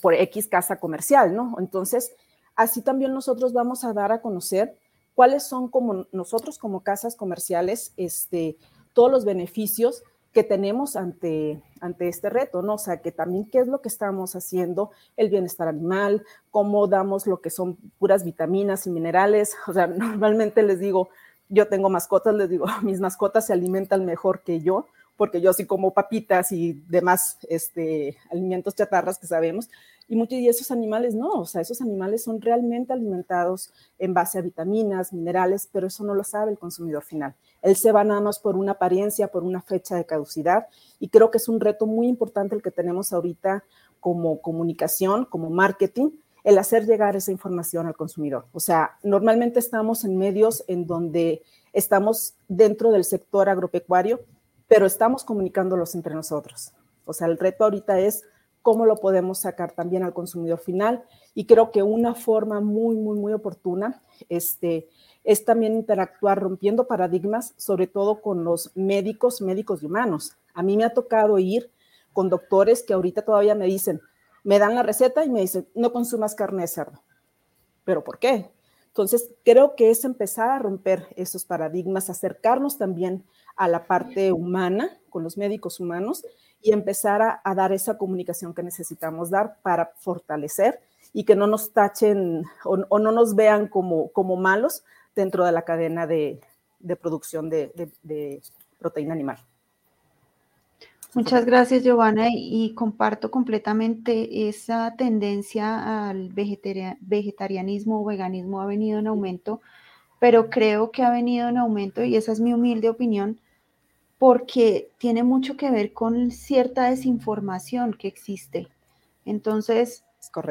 por X casa comercial, ¿no? Entonces, así también nosotros vamos a dar a conocer cuáles son como nosotros como casas comerciales, este, todos los beneficios que tenemos ante, ante este reto, ¿no? O sea, que también qué es lo que estamos haciendo, el bienestar animal, cómo damos lo que son puras vitaminas y minerales. *laughs* O sea, *laughs* normalmente les digo, yo tengo mascotas, les digo, *laughs* mis mascotas se alimentan mejor que yo, porque yo sí como papitas y demás este, alimentos chatarras que sabemos, y muchos de esos animales no, o sea, esos animales son realmente alimentados en base a vitaminas, minerales, pero eso no lo sabe el consumidor final. Él se va nada más por una apariencia, por una fecha de caducidad, y creo que es un reto muy importante el que tenemos ahorita como comunicación, como marketing, el hacer llegar esa información al consumidor. O sea, normalmente estamos en medios en donde estamos dentro del sector agropecuario, pero estamos comunicándolos entre nosotros. O sea, el reto ahorita es cómo lo podemos sacar también al consumidor final. Y creo que una forma muy, muy, muy oportuna este, es también interactuar rompiendo paradigmas, sobre todo con los médicos, médicos y humanos. A mí me ha tocado ir con doctores que ahorita todavía me dicen, me dan la receta y me dicen, no consumas carne de cerdo. ¿Pero por qué? Entonces, creo que es empezar a romper esos paradigmas, acercarnos también a la parte humana, con los médicos humanos, y empezar a, dar esa comunicación que necesitamos dar para fortalecer y que no nos tachen o, no nos vean como, como malos dentro de la cadena de, producción de, proteína animal. Muchas gracias, Giovanna, y comparto completamente esa tendencia al vegetarianismo o veganismo ha venido en aumento pero creo que ha venido en aumento y esa es mi humilde opinión porque tiene mucho que ver con cierta desinformación que existe. Entonces,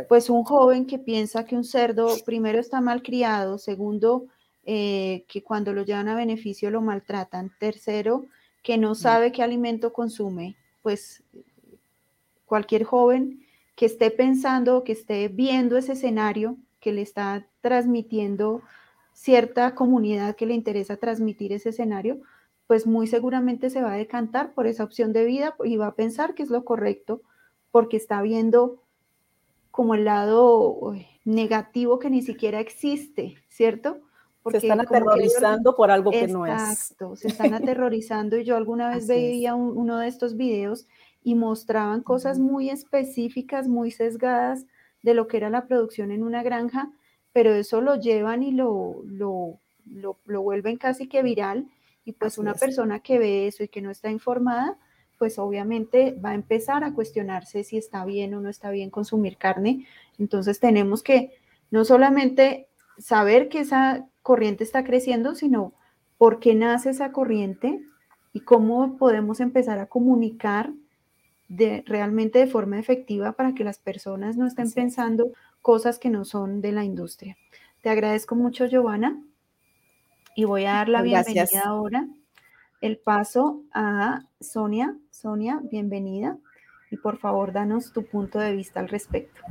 pues un joven que piensa que un cerdo primero está mal criado, segundo, eh, que cuando lo llevan a beneficio lo maltratan, tercero, que no sabe qué alimento consume, pues cualquier joven que esté pensando, que esté viendo ese escenario, que le está transmitiendo cierta comunidad que le interesa transmitir ese escenario, pues muy seguramente se va a decantar por esa opción de vida y va a pensar que es lo correcto porque está viendo como el lado negativo que ni siquiera existe, ¿cierto? Porque se están aterrorizando por algo que no es. Exacto, se están *laughs* aterrorizando y yo alguna vez veía uno de estos videos y mostraban cosas muy específicas, muy sesgadas de lo que era la producción en una granja, pero eso lo llevan y lo, lo, lo, vuelven casi que viral y pues una persona que ve eso y que no está informada, pues obviamente va a empezar a cuestionarse si está bien o no está bien consumir carne. Entonces tenemos que no solamente saber que esa corriente está creciendo, sino por qué nace esa corriente y cómo podemos empezar a comunicar de, realmente de forma efectiva para que las personas no estén pensando cosas que no son de la industria. Te agradezco mucho, Giovanna, y voy a dar la bienvenida ahora, el paso a Sonia. Sonia, bienvenida, y por favor, danos tu punto de vista al respecto.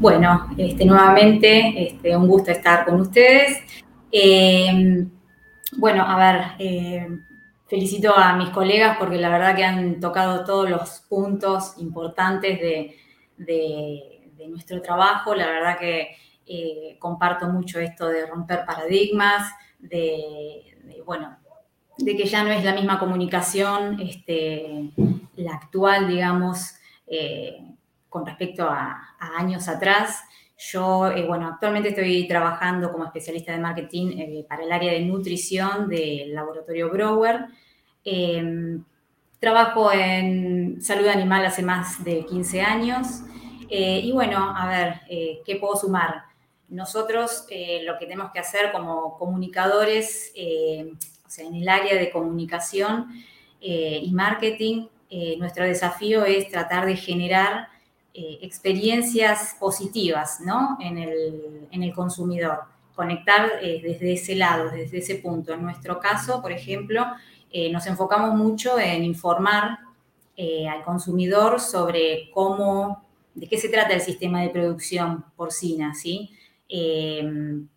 Bueno, este, nuevamente, este, un gusto estar con ustedes. Eh, bueno, a ver, eh, felicito a mis colegas porque la verdad que han tocado todos los puntos importantes de, nuestro trabajo. La verdad que eh, comparto mucho esto de romper paradigmas, de, bueno, de que ya no es la misma comunicación, este, la actual, digamos, eh, con respecto a, años atrás. Yo, eh, bueno, actualmente estoy trabajando como especialista de marketing para el área de nutrición del laboratorio Brower. Em, trabajo en salud animal hace más de 15 años. Eh, y bueno, a ver, eh, ¿qué puedo sumar? Nosotros eh, lo que tenemos que hacer como comunicadores, o sea, en el área de comunicación y marketing, nuestro desafío es tratar de generar experiencias positivas ¿no? en, el, en el consumidor, conectar desde ese lado, desde ese punto. En nuestro caso, por ejemplo, eh, nos enfocamos mucho en informar eh, al consumidor sobre cómo, de qué se trata el sistema de producción porcina, ¿sí? Em,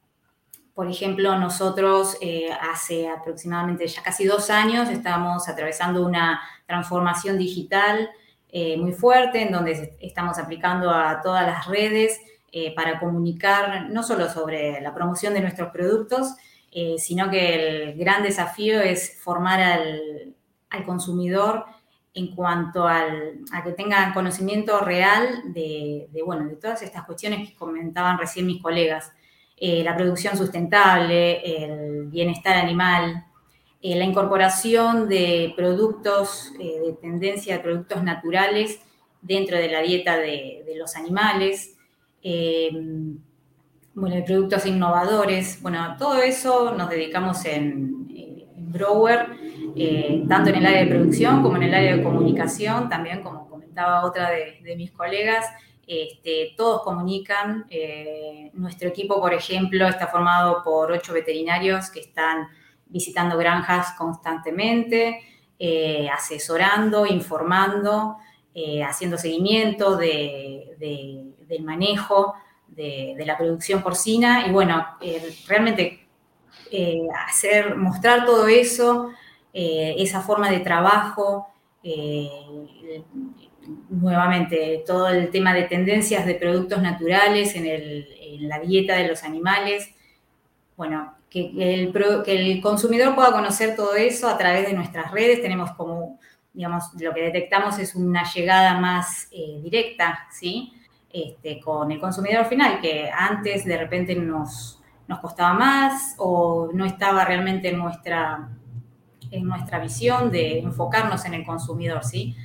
por ejemplo, nosotros eh, hace aproximadamente ya casi dos años estamos atravesando una transformación digital muy fuerte en donde estamos aplicando a todas las redes para comunicar no solo sobre la promoción de nuestros productos, eh, sino que el gran desafío es formar al, consumidor en cuanto a que tengan conocimiento real de, bueno, de todas estas cuestiones que comentaban recién mis colegas. Eh, la producción sustentable, el bienestar animal, eh, la incorporación de productos, de tendencia de productos naturales dentro de la dieta de, de los animales, bueno, productos innovadores. Bueno, todo eso nos dedicamos en, Brower, eh, tanto en el área de producción como en el área de comunicación, también como comentaba otra de, mis colegas. Este, todos comunican. Eh, nuestro equipo, por ejemplo, está formado por ocho veterinarios que están visitando granjas constantemente, eh, asesorando, informando, haciendo seguimiento del manejo de, la producción porcina y bueno, realmente hacer, mostrar todo eso, eh, esa forma de trabajo, nuevamente todo el tema de tendencias de productos naturales en, la dieta de los animales, bueno, que el, consumidor pueda conocer todo eso a través de nuestras redes, tenemos como digamos, lo que detectamos es una llegada más directa, ¿sí? Este, con el consumidor final, que antes de repente nos, nos costaba más o no estaba realmente en nuestra, en nuestra visión de enfocarnos en el consumidor, ¿sí?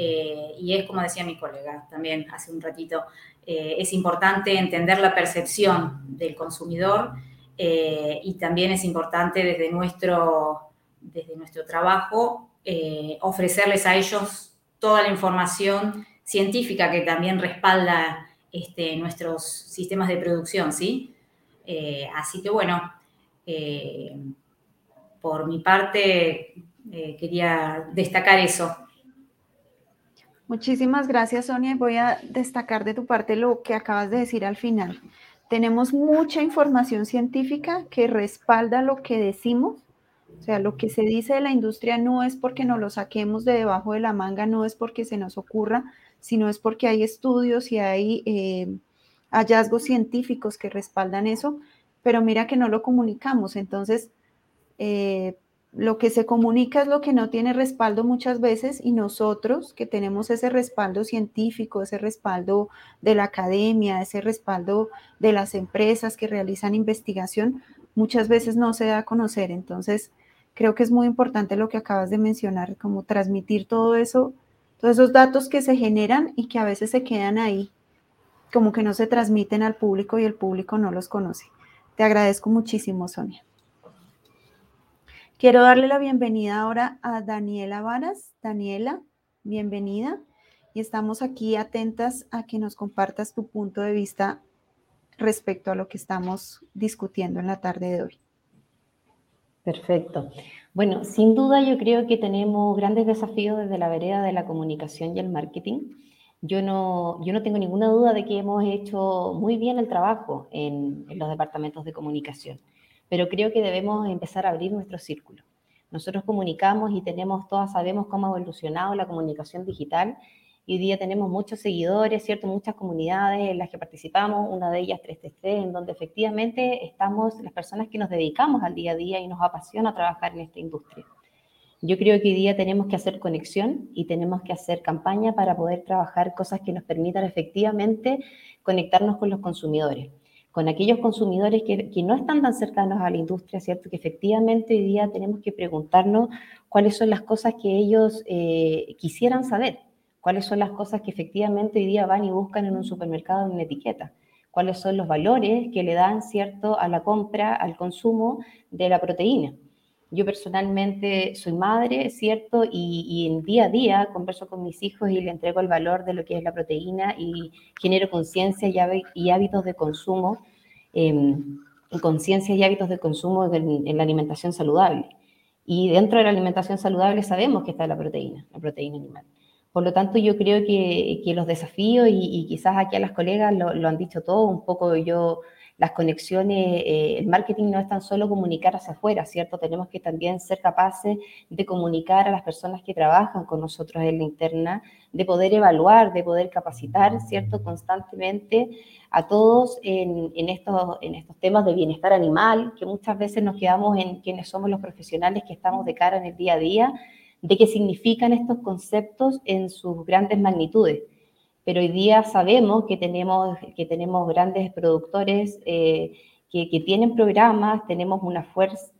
Eh, y es como decía mi colega también hace un ratito, eh, es importante entender la percepción del consumidor eh, y también es importante desde nuestro, desde nuestro trabajo ofrecerles a ellos toda la información científica que también respalda este, nuestros sistemas de producción, ¿sí? Así que bueno, por mi parte quería destacar eso. Muchísimas gracias, Sonia. Voy a destacar de tu parte lo que acabas de decir al final. Tenemos mucha información científica que respalda lo que decimos. O sea, lo que se dice de la industria no es porque nos lo saquemos de debajo de la manga, no es porque se nos ocurra, sino es porque hay estudios y hay eh, hallazgos científicos que respaldan eso, pero mira que no lo comunicamos. Entonces, eh, lo que se comunica es lo que no tiene respaldo muchas veces y nosotros que tenemos ese respaldo científico, ese respaldo de la academia, ese respaldo de las empresas que realizan investigación, muchas veces no se da a conocer. Entonces, creo que es muy importante lo que acabas de mencionar, como transmitir todo eso, todos esos datos que se generan y que a veces se quedan ahí, como que no se transmiten al público y el público no los conoce. Te agradezco muchísimo, Sonia. Quiero darle la bienvenida ahora a Daniela Varas. Daniela, bienvenida. Y estamos aquí atentas a que nos compartas tu punto de vista respecto a lo que estamos discutiendo en la tarde de hoy. Perfecto. Bueno, sin duda yo creo que tenemos grandes desafíos desde la vereda de la comunicación y el marketing. Yo no, yo no tengo ninguna duda de que hemos hecho muy bien el trabajo en, en los departamentos de comunicación pero creo que debemos empezar a abrir nuestro círculo. Nosotros comunicamos y tenemos, todas sabemos cómo ha evolucionado la comunicación digital y hoy día tenemos muchos seguidores, ¿cierto? Muchas comunidades en las que participamos, una de ellas 333, en donde efectivamente estamos las personas que nos dedicamos al día a día y nos apasiona trabajar en esta industria. Yo creo que hoy día tenemos que hacer conexión y tenemos que hacer campaña para poder trabajar cosas que nos permitan efectivamente conectarnos con los consumidores con aquellos consumidores que, no están tan cercanos a la industria, ¿cierto? Que efectivamente hoy día tenemos que preguntarnos cuáles son las cosas que ellos eh, quisieran saber, cuáles son las cosas que efectivamente hoy día van y buscan en un supermercado en una etiqueta, cuáles son los valores que le dan, ¿cierto?, a la compra, al consumo de la proteína. Yo personalmente soy madre, ¿cierto? Y, y, en día a día converso con mis hijos y le entrego el valor de lo que es la proteína y genero conciencia y, hábitos de consumo, eh, conciencia y hábitos de consumo en, la alimentación saludable. Y dentro de la alimentación saludable sabemos que está la proteína, la proteína animal. Por lo tanto, yo creo que, que los desafíos, y, quizás aquí a las colegas lo, lo han dicho todo, un poco yo las conexiones, eh, el marketing no es tan solo comunicar hacia afuera, ¿cierto? Tenemos que también ser capaces de comunicar a las personas que trabajan con nosotros en la interna, de poder evaluar, de poder capacitar, ¿cierto? Constantemente a todos en, estos, en estos temas de bienestar animal, que muchas veces nos quedamos en quienes somos los profesionales que estamos de cara en el día a día, de qué significan estos conceptos en sus grandes magnitudes pero hoy día sabemos que tenemos, que tenemos grandes productores eh, que, tienen programas, tenemos una,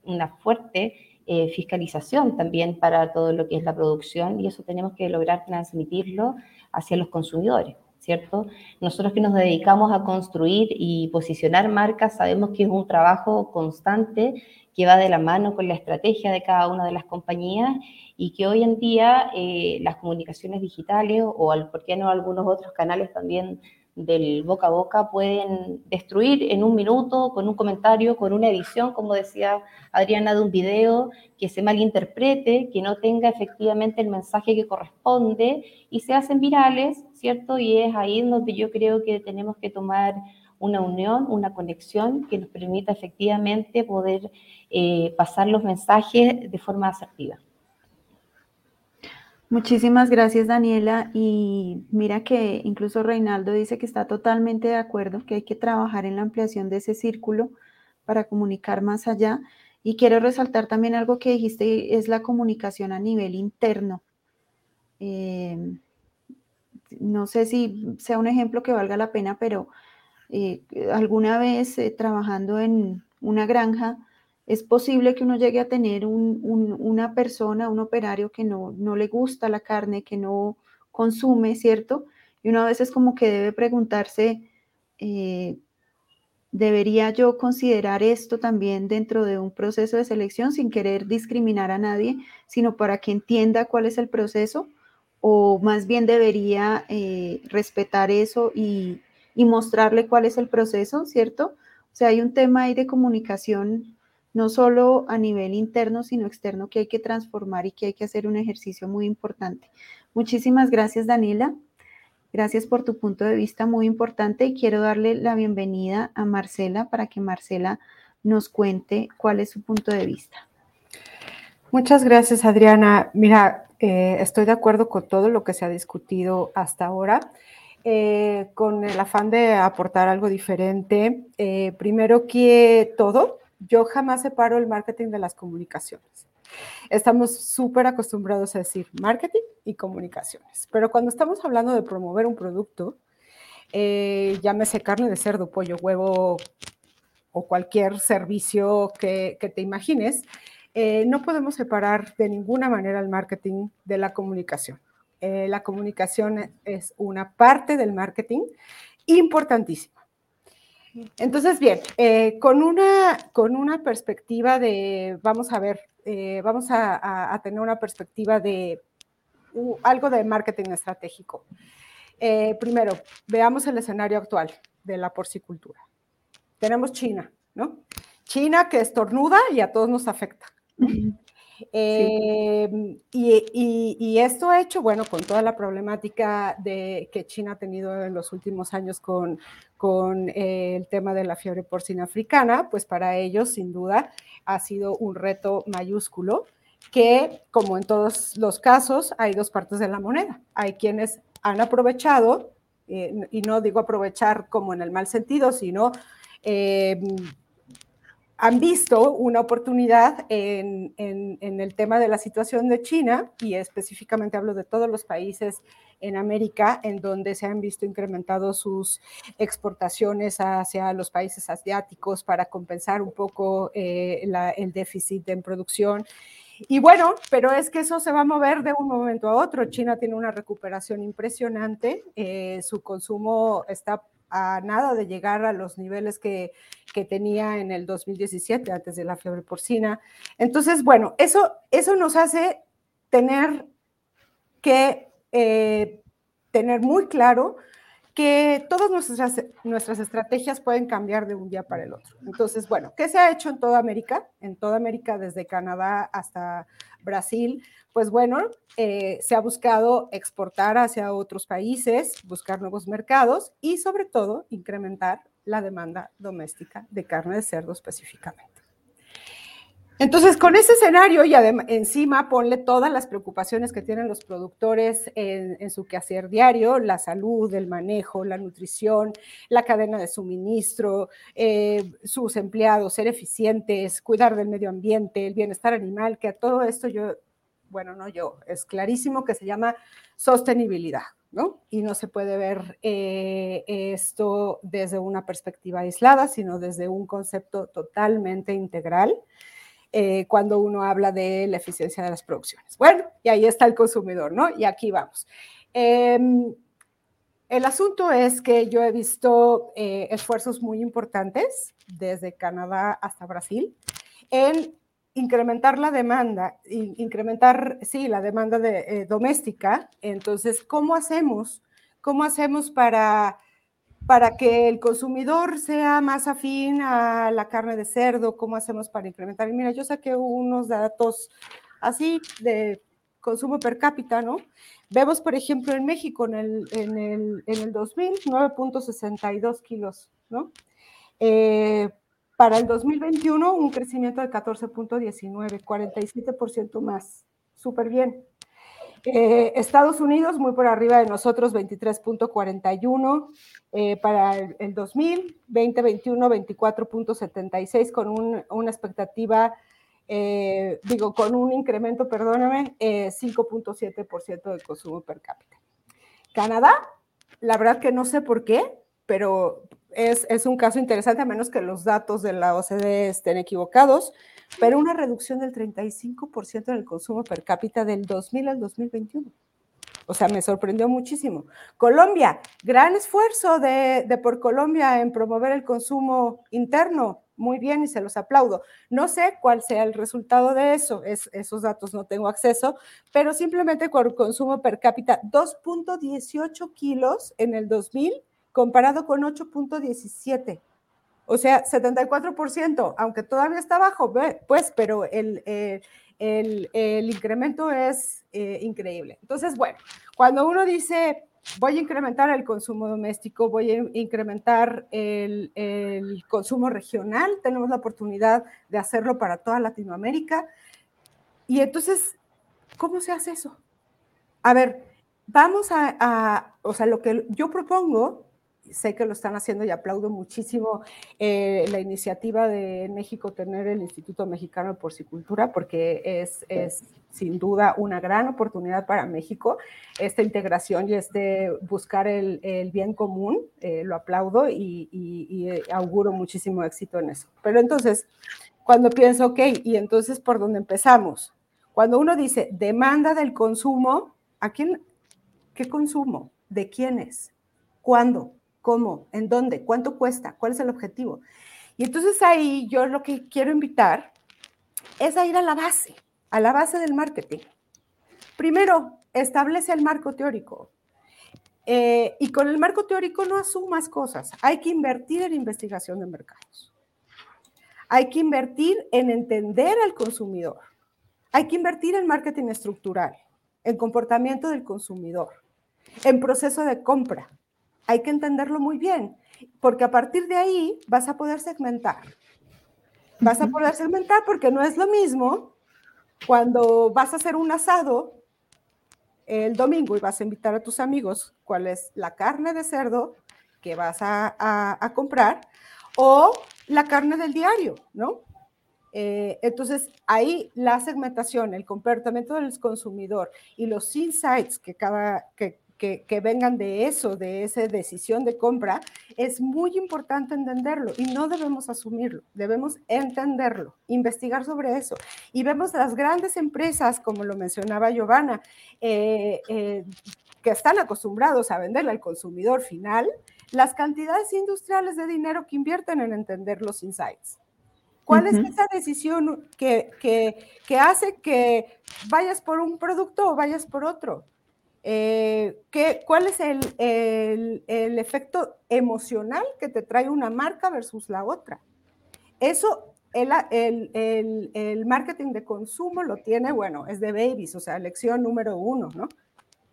una fuerte eh, fiscalización también para todo lo que es la producción y eso tenemos que lograr transmitirlo hacia los consumidores. ¿Cierto? Nosotros que nos dedicamos a construir y posicionar marcas sabemos que es un trabajo constante que va de la mano con la estrategia de cada una de las compañías y que hoy en día eh, las comunicaciones digitales o, por qué no algunos otros canales también del boca a boca pueden destruir en un minuto con un comentario, con una edición, como decía Adriana, de un video que se malinterprete, que no tenga efectivamente el mensaje que corresponde y se hacen virales, ¿cierto? Y es ahí donde yo creo que tenemos que tomar una unión, una conexión que nos permita efectivamente poder eh, pasar los mensajes de forma asertiva. Muchísimas gracias, Daniela. Y mira que incluso Reinaldo dice que está totalmente de acuerdo, que hay que trabajar en la ampliación de ese círculo para comunicar más allá. Y quiero resaltar también algo que dijiste, es la comunicación a nivel interno. Em, no sé si sea un ejemplo que valga la pena, pero eh, alguna vez eh, trabajando en una granja, es posible que uno llegue a tener una persona, un operario que no, le gusta la carne, que no consume, ¿cierto? Y uno a veces como que debe preguntarse, eh, ¿Debería yo considerar esto también dentro de un proceso de selección sin querer discriminar a nadie, sino para que entienda cuál es el proceso? ¿O más bien debería eh, respetar eso y, y mostrarle cuál es el proceso, ¿cierto? O sea, hay un tema ahí de comunicación no solo a nivel interno, sino externo que hay que transformar y que hay que hacer un ejercicio muy importante. Muchísimas gracias, Daniela. Gracias por tu punto de vista muy importante y quiero darle la bienvenida a Marcela para que Marcela nos cuente cuál es su punto de vista. Muchas gracias, Adriana. Mira, eh, estoy de acuerdo con todo lo que se ha discutido hasta ahora. Eh, con el afán de aportar algo diferente, eh, primero que todo, yo jamás separo el marketing de las comunicaciones. Estamos súper acostumbrados a decir marketing y comunicaciones, pero cuando estamos hablando de promover un producto, eh, llámese carne de cerdo, pollo, huevo o cualquier servicio que, te imagines, eh, no podemos separar de ninguna manera el marketing de la comunicación. Eh, la comunicación es una parte del marketing importantísima. Entonces, bien, eh, con, una, con una perspectiva de, vamos a ver, eh, vamos a, tener una perspectiva de algo de marketing estratégico. Eh, primero, veamos el escenario actual de la porcicultura. Tenemos China, ¿no? China que estornuda y a todos nos afecta. Em, y, esto ha hecho, bueno, con toda la problemática de, que China ha tenido en los últimos años con, con eh, el tema de la fiebre porcina africana, pues para ellos, sin duda, ha sido un reto mayúsculo que, como en todos los casos, hay dos partes de la moneda. Hay quienes han aprovechado, eh, y no digo aprovechar como en el mal sentido, sino... Han visto una oportunidad en, el tema de la situación de China, y específicamente hablo de todos los países en América, en donde se han visto incrementados sus exportaciones hacia los países asiáticos para compensar un poco eh, el déficit en producción. Y bueno, pero es que eso se va a mover de un momento a otro. China tiene una recuperación impresionante, eh, su consumo está a nada de llegar a los niveles que, tenía en el 2017, antes de la fiebre porcina. Entonces, bueno, eso, eso nos hace tener que eh, tener muy claro que todas nuestras, nuestras estrategias pueden cambiar de un día para el otro. Entonces, bueno, ¿qué se ha hecho en toda América? En toda América, desde Canadá hasta Brasil, pues bueno, eh, se ha buscado exportar hacia otros países, buscar nuevos mercados y sobre todo incrementar la demanda doméstica de carne de cerdo específicamente. Entonces, con ese escenario y encima ponle todas las preocupaciones que tienen los productores en, su quehacer diario, la salud, el manejo, la nutrición, la cadena de suministro, eh, sus empleados, ser eficientes, cuidar del medio ambiente, el bienestar animal, que a todo esto yo, bueno, no yo, es clarísimo que se llama sostenibilidad. ¿no? Y no se puede ver eh, esto desde una perspectiva aislada, sino desde un concepto totalmente integral. Eh, cuando uno habla de la eficiencia de las producciones. Bueno, y ahí está el consumidor, ¿no? Y aquí vamos. Em, el asunto es que yo he visto eh, esfuerzos muy importantes desde Canadá hasta Brasil en incrementar la demanda, incrementar, sí, la demanda de, eh, doméstica. Entonces, ¿cómo hacemos? ¿Cómo hacemos para para que el consumidor sea más afín a la carne de cerdo, ¿cómo hacemos para incrementar? mira, yo saqué unos datos así de consumo per cápita, ¿no? Vemos, por ejemplo, en México en el, en el, en el 2000, 9.62 kilos, ¿no? Eh, para el 2021, un crecimiento de 14.19, 47% más. Súper bien. Eh, Estados Unidos muy por arriba de nosotros, 23.41 eh, para el, 2000, 2021 24.76 con una expectativa, eh, digo, con un incremento, perdóname, 5.7% del consumo per cápita. Canadá, la verdad que no sé por qué, pero es, es, un caso interesante, a menos que los datos de la OCDE estén equivocados, pero una reducción del 35% en el consumo per cápita del 2000 al 2021. O sea, me sorprendió muchísimo. Colombia, gran esfuerzo de, por Colombia en promover el consumo interno. Muy bien y se los aplaudo. No sé cuál sea el resultado de eso, es, esos datos no tengo acceso, pero simplemente con consumo per cápita, 2.18 kilos en el 2000 comparado con 8.17. O sea, 74%, aunque todavía está bajo, pues, pero el, el, incremento es eh, increíble. Entonces, bueno, cuando uno dice, voy a incrementar el consumo doméstico, voy a incrementar el, consumo regional, tenemos la oportunidad de hacerlo para toda Latinoamérica. Y entonces, ¿cómo se hace eso? A ver, vamos a, a o sea, lo que yo propongo sé que lo están haciendo y aplaudo muchísimo eh, la iniciativa de México tener el Instituto Mexicano de Porcicultura porque es, es, sin duda una gran oportunidad para México esta integración y este buscar el, el bien común, eh, lo aplaudo y, y, auguro muchísimo éxito en eso. Pero entonces, cuando pienso, ok, y entonces por dónde empezamos? Cuando uno dice demanda del consumo, ¿a quién? ¿Qué consumo? ¿De quiénes? ¿Cuándo? ¿Cómo? ¿En dónde? ¿Cuánto cuesta? ¿Cuál es el objetivo? Y entonces ahí yo lo que quiero invitar es a ir a la base, a la base del marketing. Primero, establece el marco teórico. Eh, y con el marco teórico no asumas cosas. Hay que invertir en investigación de mercados. Hay que invertir en entender al consumidor. Hay que invertir en marketing estructural, en comportamiento del consumidor, en proceso de compra, hay que entenderlo muy bien, porque a partir de ahí vas a poder segmentar. Vas a poder segmentar porque no es lo mismo cuando vas a hacer un asado el domingo y vas a invitar a tus amigos cuál es la carne de cerdo que vas a, comprar o la carne del diario, ¿no? Eh, entonces, ahí la segmentación, el comportamiento del consumidor y los insights que cada, que, que, vengan de eso, de esa decisión de compra, es muy importante entenderlo y no debemos asumirlo, debemos entenderlo, investigar sobre eso. Y vemos las grandes empresas, como lo mencionaba Giovanna, eh, eh, que están acostumbrados a venderle al consumidor final, las cantidades industriales de dinero que invierten en entender los insights. ¿Cuál es esa decisión que, que, hace que vayas por un producto o vayas por otro? Eh, ¿qué, ¿cuál es el, el, efecto emocional que te trae una marca versus la otra? Eso, el, el, marketing de consumo lo tiene, bueno, es de babies, o sea, lección número uno, ¿no?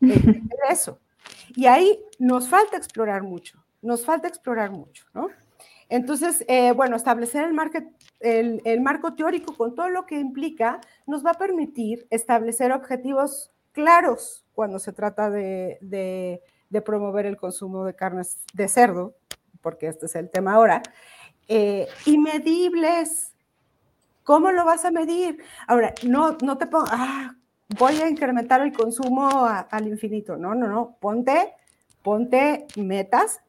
*laughs* Eso. Y ahí nos falta explorar mucho, nos falta explorar mucho, ¿no? Entonces, eh, bueno, establecer el, market, el, el, marco teórico con todo lo que implica nos va a permitir establecer objetivos claros cuando se trata de, promover el consumo de carnes de cerdo, porque este es el tema ahora, eh, y medibles. ¿Cómo lo vas a medir? Ahora, no, no te pongas, ah, voy a incrementar el consumo al infinito. No, no, no. Ponte, ponte metas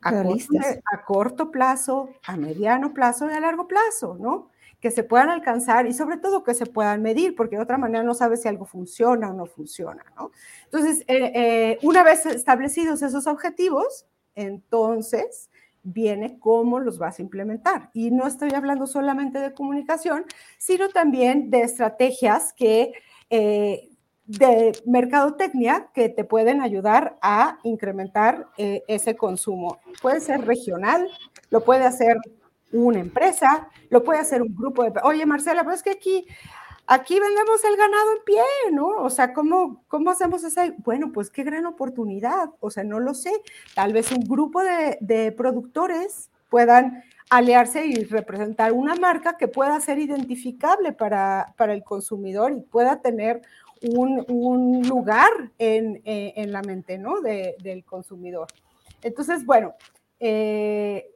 a a corto plazo, a mediano plazo y a largo plazo, ¿no? Que se puedan alcanzar y sobre todo que se puedan medir, porque de otra manera no sabes si algo funciona o no funciona, ¿no? Entonces, eh, eh, una vez establecidos esos objetivos, entonces viene cómo los vas a implementar. Y no estoy hablando solamente de comunicación, sino también de estrategias que... Eh, de mercadotecnia que te pueden ayudar a incrementar ese consumo. Puede ser regional, lo puede hacer una empresa, lo puede hacer un grupo de... Oye, Marcela, pero es que aquí, aquí vendemos el ganado en pie, ¿no? O sea, ¿cómo, cómo hacemos esa? Bueno, pues qué gran oportunidad. O sea, no lo sé. Tal vez un grupo de, productores puedan aliarse y representar una marca que pueda ser identificable para, para el consumidor y pueda tener un, un lugar en, eh, en, la mente ¿no? De, del consumidor. Entonces, bueno, eh,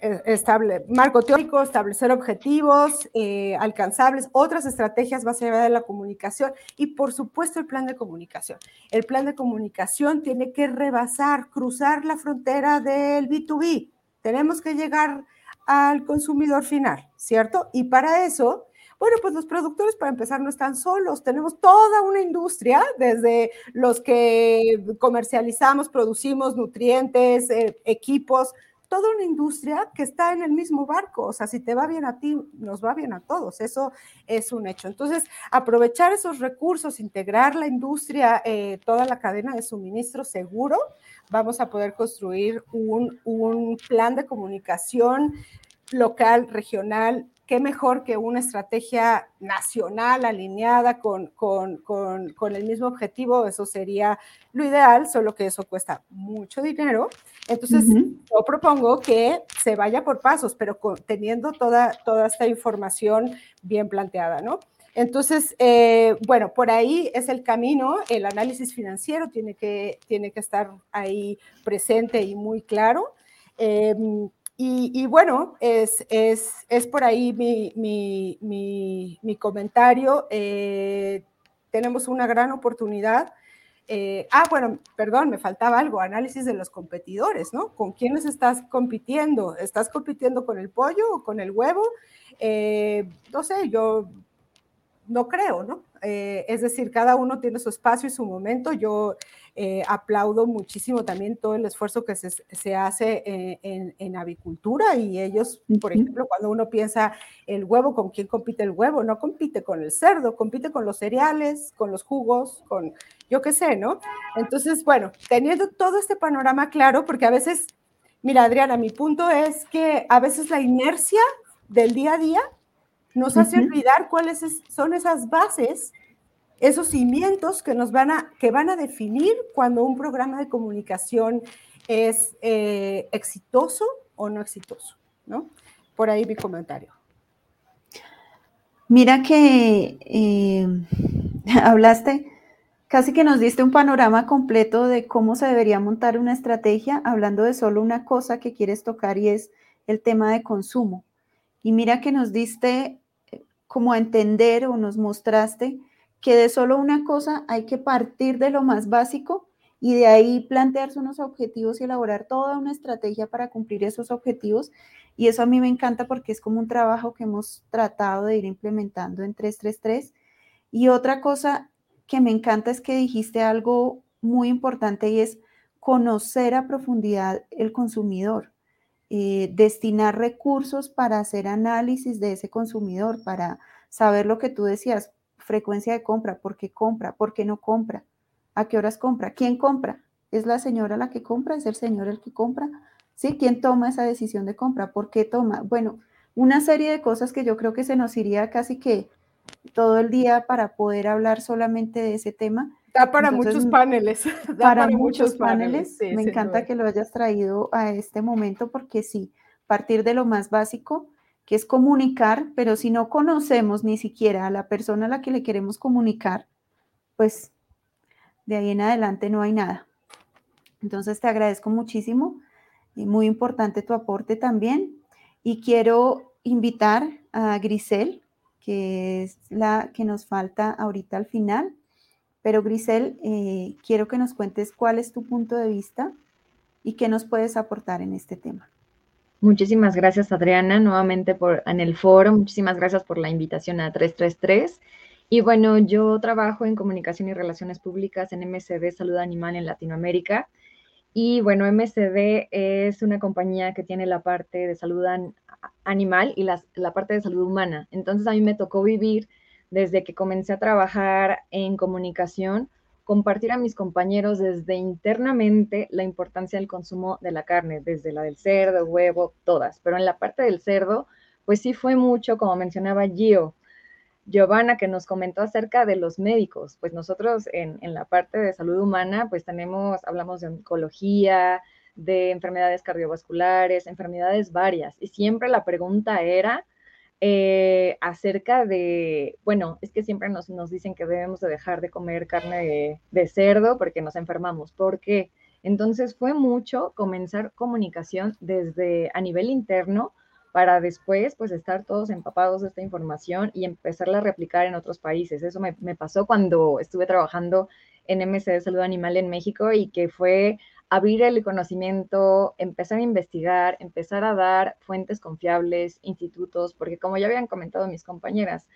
estable, marco teórico, establecer objetivos eh, alcanzables, otras estrategias más allá de la comunicación y por supuesto el plan de comunicación. El plan de comunicación tiene que rebasar, cruzar la frontera del B2B. Tenemos que llegar al consumidor final, ¿cierto? Y para eso, Bueno, pues los productores para empezar no están solos, tenemos toda una industria, desde los que comercializamos, producimos nutrientes, eh, equipos, toda una industria que está en el mismo barco. O sea, si te va bien a ti, nos va bien a todos. Eso es un hecho. Entonces, aprovechar esos recursos, integrar la industria, eh, toda la cadena de suministro seguro, vamos a poder construir un, un plan de comunicación local, regional, qué mejor que una estrategia nacional alineada con, con, con, el mismo objetivo, eso sería lo ideal, solo que eso cuesta mucho dinero. Entonces, yo propongo que se vaya por pasos, pero teniendo toda, toda esta información bien planteada, ¿no? Entonces, eh, bueno, por ahí es el camino, el análisis financiero tiene que, tiene que estar ahí presente y muy claro. Em, y, bueno, es, es, es, por ahí mi, mi, mi, comentario. Eh, tenemos una gran oportunidad. Eh, ah, bueno, perdón, me faltaba algo, análisis de los competidores, ¿no? ¿Con quiénes estás compitiendo? ¿Estás compitiendo con el pollo o con el huevo? Eh, no sé, yo no creo, ¿no? es decir, cada uno tiene su espacio y su momento. Yo eh, aplaudo muchísimo también todo el esfuerzo que se, se hace en, en, avicultura y ellos, por ejemplo, cuando uno piensa el huevo, ¿con quién compite el huevo? No compite con el cerdo, compite con los cereales, con los jugos, con yo qué sé, ¿no? Entonces, bueno, teniendo todo este panorama claro, porque a veces, mira, Adriana, mi punto es que a veces la inercia del día a día nos hace olvidar cuáles son esas bases esos cimientos que nos van a, que van a definir cuando un programa de comunicación es eh, exitoso o no exitoso, ¿no? Por ahí mi comentario. Mira que eh, *laughs* hablaste, casi que nos diste un panorama completo de cómo se debería montar una estrategia, hablando de solo una cosa que quieres tocar y es el tema de consumo. Y mira que nos diste eh, como a entender o nos mostraste que de solo una cosa hay que partir de lo más básico y de ahí plantearse unos objetivos y elaborar toda una estrategia para cumplir esos objetivos. Y eso a mí me encanta porque es como un trabajo que hemos tratado de ir implementando en 333. Y otra cosa que me encanta es que dijiste algo muy importante y es conocer a profundidad el consumidor, eh, destinar recursos para hacer análisis de ese consumidor, para saber lo que tú decías, frecuencia de compra, por qué compra, por qué no compra, a qué horas compra, quién compra, es la señora la que compra, es el señor el que compra, ¿sí? ¿Quién toma esa decisión de compra? ¿Por qué toma? Bueno, una serie de cosas que yo creo que se nos iría casi que todo el día para poder hablar solamente de ese tema. Da para *laughs* muchos paneles. para, muchos paneles. me encanta que lo hayas traído a este momento porque sí, partir de lo más básico, que es comunicar, pero si no conocemos ni siquiera a la persona a la que le queremos comunicar, pues de ahí en adelante no hay nada. Entonces te agradezco muchísimo y muy importante tu aporte también. Y quiero invitar a Grisel, que es la que nos falta ahorita al final. Pero Grisel, eh, quiero que nos cuentes cuál es tu punto de vista y qué nos puedes aportar en este tema. Muchísimas gracias, Adriana, nuevamente por, en el foro. Muchísimas gracias por la invitación a 333. Y bueno, yo trabajo en comunicación y relaciones públicas en MCD Salud Animal en Latinoamérica. Y bueno, MCD es una compañía que tiene la parte de salud animal y la, la parte de salud humana. Entonces a mí me tocó vivir desde que comencé a trabajar en comunicación compartir a mis compañeros desde internamente la importancia del consumo de la carne, desde la del cerdo, huevo, todas. Pero en la parte del cerdo, pues sí fue mucho, como mencionaba Gio, Giovanna, que nos comentó acerca de los médicos. Pues nosotros en, en la parte de salud humana, pues tenemos, hablamos de oncología, de enfermedades cardiovasculares, enfermedades varias. Y siempre la pregunta era, eh, acerca de, bueno, es que siempre nos, nos, dicen que debemos de dejar de comer carne de, cerdo porque nos enfermamos. ¿Por qué? Entonces fue mucho comenzar comunicación desde a nivel interno para después pues estar todos empapados de esta información y empezarla a replicar en otros países. Eso me, me pasó cuando estuve trabajando en MC de Salud Animal en México y que fue abrir el conocimiento, empezar a investigar, empezar a dar fuentes confiables, institutos, porque como ya habían comentado mis compañeras,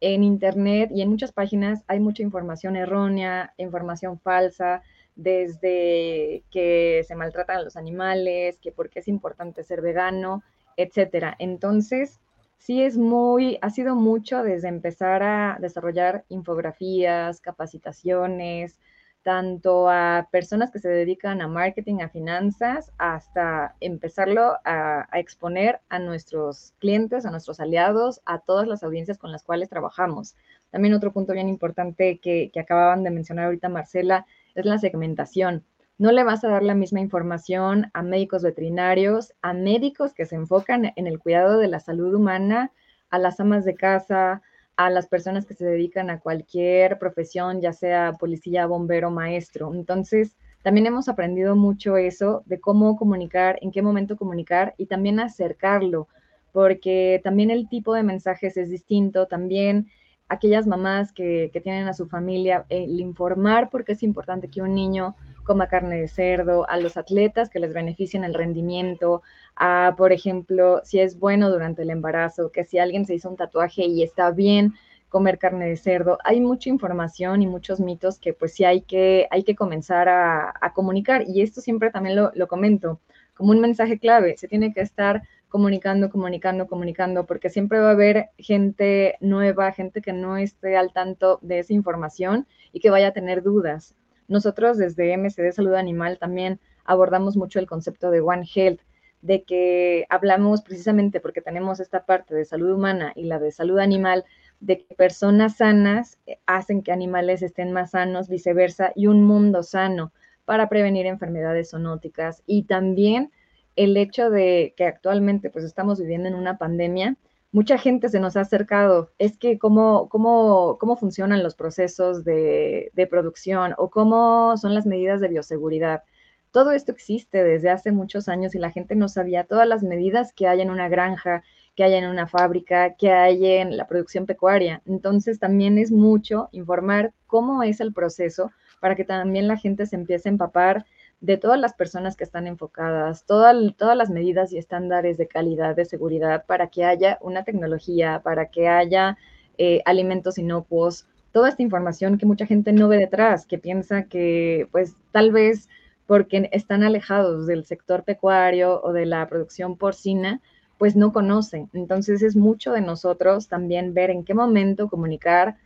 en Internet y en muchas páginas hay mucha información errónea, información falsa, desde que se maltratan a los animales, que por qué es importante ser vegano, etcétera. Entonces, sí es muy, ha sido mucho desde empezar a desarrollar infografías, capacitaciones, tanto a personas que se dedican a marketing, a finanzas, hasta empezarlo a, exponer a nuestros clientes, a nuestros aliados, a todas las audiencias con las cuales trabajamos. También otro punto bien importante que, que acababan de mencionar ahorita Marcela es la segmentación. No le vas a dar la misma información a médicos veterinarios, a médicos que se enfocan en el cuidado de la salud humana, a las amas de casa, a las personas que se dedican a cualquier profesión, ya sea policía, bombero, maestro. Entonces, también hemos aprendido mucho eso de cómo comunicar, en qué momento comunicar y también acercarlo, porque también el tipo de mensajes es distinto, también aquellas mamás que, tienen a su familia, el informar porque es importante que un niño coma carne de cerdo, a los atletas que les beneficien el rendimiento, a, por ejemplo, si es bueno durante el embarazo, que si alguien se hizo un tatuaje y está bien comer carne de cerdo. Hay mucha información y muchos mitos que pues sí hay que, hay que comenzar a, comunicar y esto siempre también lo, lo comento como un mensaje clave. Se tiene que estar comunicando, comunicando, comunicando, porque siempre va a haber gente nueva, gente que no esté al tanto de esa información y que vaya a tener dudas. Nosotros desde MCD Salud Animal también abordamos mucho el concepto de One Health, de que hablamos precisamente porque tenemos esta parte de salud humana y la de salud animal, de que personas sanas hacen que animales estén más sanos, viceversa, y un mundo sano para prevenir enfermedades zoonóticas. Y también el hecho de que actualmente pues estamos viviendo en una pandemia, mucha gente se nos ha acercado, es que cómo, cómo, cómo funcionan los procesos de, de, producción o cómo son las medidas de bioseguridad. Todo esto existe desde hace muchos años y la gente no sabía todas las medidas que hay en una granja, que hay en una fábrica, que hay en la producción pecuaria. Entonces también es mucho informar cómo es el proceso para que también la gente se empiece a empapar de todas las personas que están enfocadas, todas las medidas y estándares de calidad, de seguridad, para que haya una tecnología, para que haya eh, alimentos inocuos, toda esta información que mucha gente no ve detrás, que piensa que pues tal vez porque están alejados del sector pecuario o de la producción porcina, pues no conocen. Entonces es mucho de nosotros también ver en qué momento comunicar,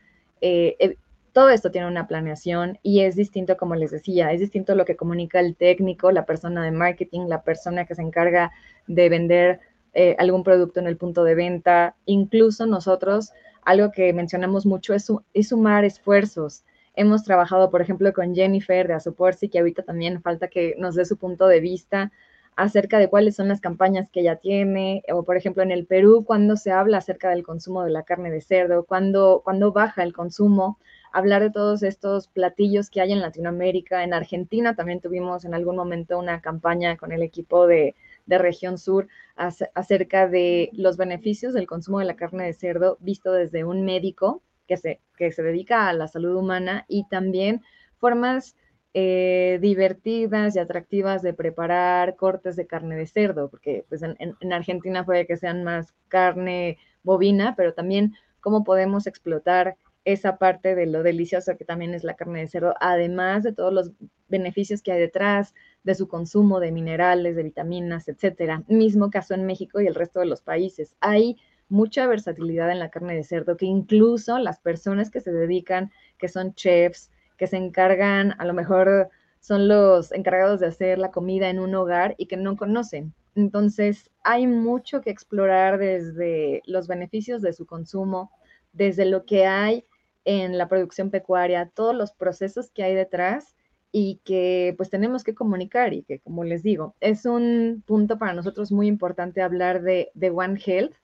eh, todo esto tiene una planeación y es distinto, como les decía, es distinto lo que comunica el técnico, la persona de marketing, la persona que se encarga de vender eh, algún producto en el punto de venta. Incluso nosotros, algo que mencionamos mucho es, es sumar esfuerzos. Hemos trabajado, por ejemplo, con Jennifer de Asuporsi, que ahorita también falta que nos dé su punto de vista acerca de cuáles son las campañas que ella tiene, o por ejemplo en el Perú, cuando se habla acerca del consumo de la carne de cerdo, cuando, cuando baja el consumo, hablar de todos estos platillos que hay en Latinoamérica. En Argentina también tuvimos en algún momento una campaña con el equipo de, región sur acerca de los beneficios del consumo de la carne de cerdo visto desde un médico que se, que se dedica a la salud humana y también formas eh, divertidas y atractivas de preparar cortes de carne de cerdo, porque pues en, en Argentina puede que sean más carne bovina, pero también cómo podemos explotar esa parte de lo delicioso que también es la carne de cerdo, además de todos los beneficios que hay detrás de su consumo de minerales, de vitaminas, etcétera. Mismo caso en México y el resto de los países. Hay mucha versatilidad en la carne de cerdo que incluso las personas que se dedican, que son chefs, que se encargan, a lo mejor son los encargados de hacer la comida en un hogar y que no conocen. Entonces, hay mucho que explorar desde los beneficios de su consumo, desde lo que hay en la producción pecuaria, todos los procesos que hay detrás y que pues tenemos que comunicar y que como les digo, es un punto para nosotros muy importante hablar de, de One Health,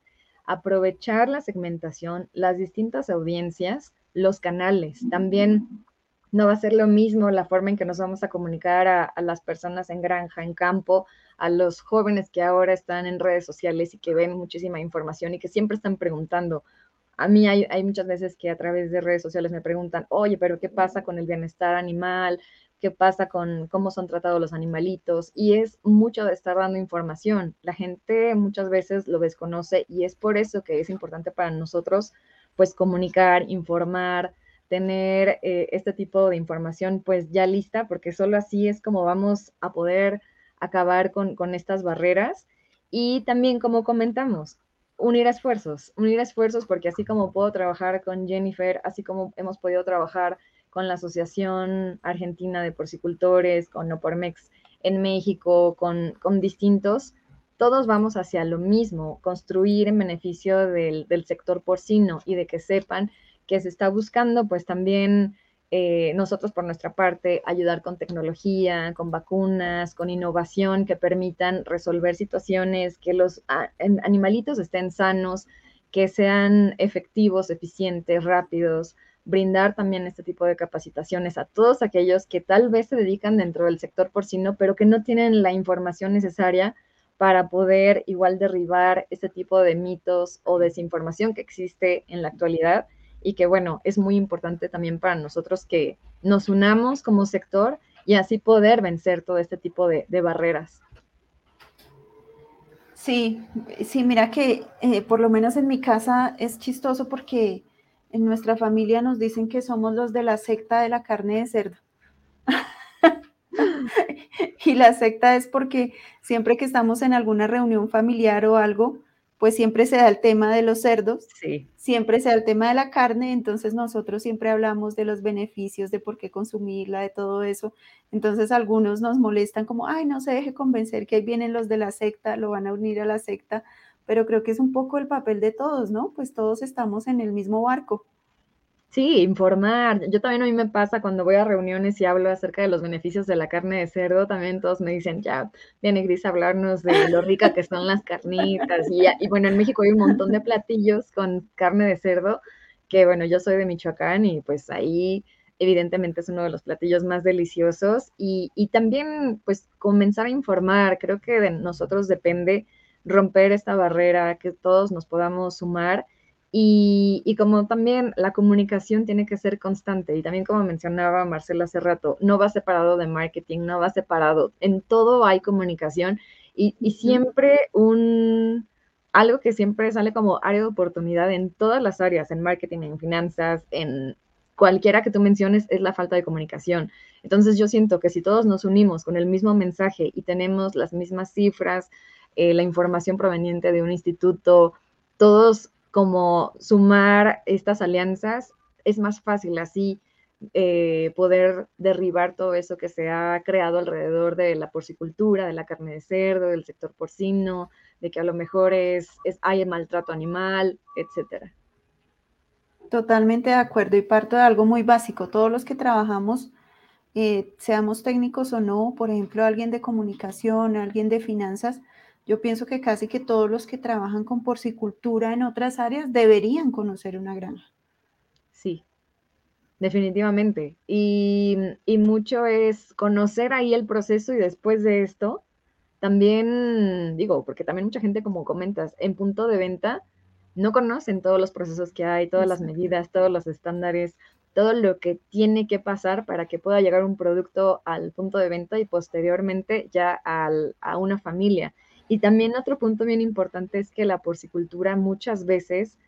aprovechar la segmentación, las distintas audiencias, los canales. También no va a ser lo mismo la forma en que nos vamos a comunicar a, a, las personas en granja, en campo, a los jóvenes que ahora están en redes sociales y que ven muchísima información y que siempre están preguntando, a mí hay, muchas veces que a través de redes sociales me preguntan, oye, pero ¿qué pasa con el bienestar animal? ¿Qué pasa con cómo son tratados los animalitos? Y es mucho de estar dando información. La gente muchas veces lo desconoce y es por eso que es importante para nosotros pues comunicar, informar, tener eh, este tipo de información pues ya lista, porque solo así es como vamos a poder acabar con, con estas barreras. Y también, como comentamos, unir esfuerzos, unir esfuerzos, porque así como puedo trabajar con Jennifer, así como hemos podido trabajar con la Asociación Argentina de Porcicultores, con Opormex en México, con, con distintos, todos vamos hacia lo mismo, construir en beneficio del, del sector porcino y de que sepan que se está buscando, pues también eh, nosotros por nuestra parte ayudar con tecnología, con vacunas, con innovación que permitan resolver situaciones, que los animalitos estén sanos, que sean efectivos, eficientes, rápidos, brindar también este tipo de capacitaciones a todos aquellos que tal vez se dedican dentro del sector porcino, pero que no tienen la información necesaria para poder igual derribar este tipo de mitos o desinformación que existe en la actualidad y que bueno, es muy importante también para nosotros que nos unamos como sector y así poder vencer todo este tipo de, barreras. Sí, sí, mira que eh, por lo menos en mi casa es chistoso porque en nuestra familia nos dicen que somos los de la secta de la carne de cerdo. *laughs* y la secta es porque siempre que estamos en alguna reunión familiar o algo, pues siempre se da el tema de los cerdos, sí. siempre se da el tema de la carne, entonces nosotros siempre hablamos de los beneficios, de por qué consumirla, de todo eso. Entonces algunos nos molestan como, ay, no se deje convencer que ahí vienen los de la secta, lo van a unir a la secta, pero creo que es un poco el papel de todos, ¿no? Pues todos estamos en el mismo barco. Sí, informar. Yo también a mí me pasa cuando voy a reuniones y hablo acerca de los beneficios de la carne de cerdo, también todos me dicen, ya, viene Gris a hablarnos de lo rica que son las carnitas. Y, y bueno, en México hay un montón de platillos con carne de cerdo, que bueno, yo soy de Michoacán y pues ahí evidentemente es uno de los platillos más deliciosos. Y, y también pues comenzar a informar, creo que de nosotros depende romper esta barrera, que todos nos podamos sumar y, como también la comunicación tiene que ser constante y también como mencionaba Marcela hace rato, no va separado de marketing, no va separado, en todo hay comunicación y, siempre un, algo que siempre sale como área de oportunidad en todas las áreas, en marketing, en finanzas, en cualquiera que tú menciones, es la falta de comunicación. Entonces yo siento que si todos nos unimos con el mismo mensaje y tenemos las mismas cifras, eh, la información proveniente de un instituto, todos como sumar estas alianzas, es más fácil así eh, poder derribar todo eso que se ha creado alrededor de la porcicultura, de la carne de cerdo, del sector porcino, de que a lo mejor es, hay maltrato animal, etcétera. Totalmente de acuerdo y parto de algo muy básico. Todos los que trabajamos, eh, seamos técnicos o no, por ejemplo, alguien de comunicación, alguien de finanzas, yo pienso que casi que todos los que trabajan con porcicultura en otras áreas deberían conocer una granja. Sí, definitivamente. Y, mucho es conocer ahí el proceso y después de esto, también digo, porque también mucha gente, como comentas, en punto de venta, no conocen todos los procesos que hay, todas las medidas, todos los estándares, todo lo que tiene que pasar para que pueda llegar un producto al punto de venta y posteriormente ya a una familia. Y también otro punto bien importante es que la porcicultura muchas veces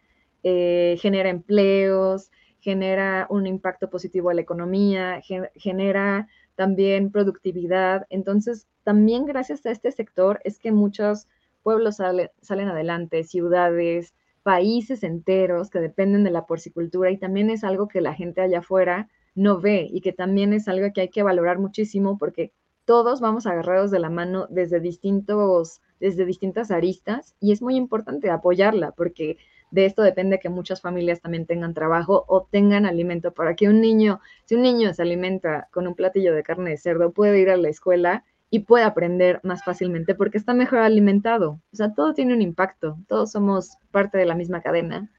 eh, genera empleos, genera un impacto positivo a la economía, genera también productividad. Entonces, también gracias a este sector es que muchos pueblos salen adelante, ciudades, países enteros que dependen de la porcicultura y también es algo que la gente allá afuera no ve y que también es algo que hay que valorar muchísimo porque todos vamos agarrados de la mano desde distintos desde distintas aristas y es muy importante apoyarla porque de esto depende que muchas familias también tengan trabajo o tengan alimento para que un niño, si un niño se alimenta con un platillo de carne de cerdo, puede ir a la escuela y puede aprender más fácilmente porque está mejor alimentado. O sea, todo tiene un impacto, todos somos parte de la misma cadena.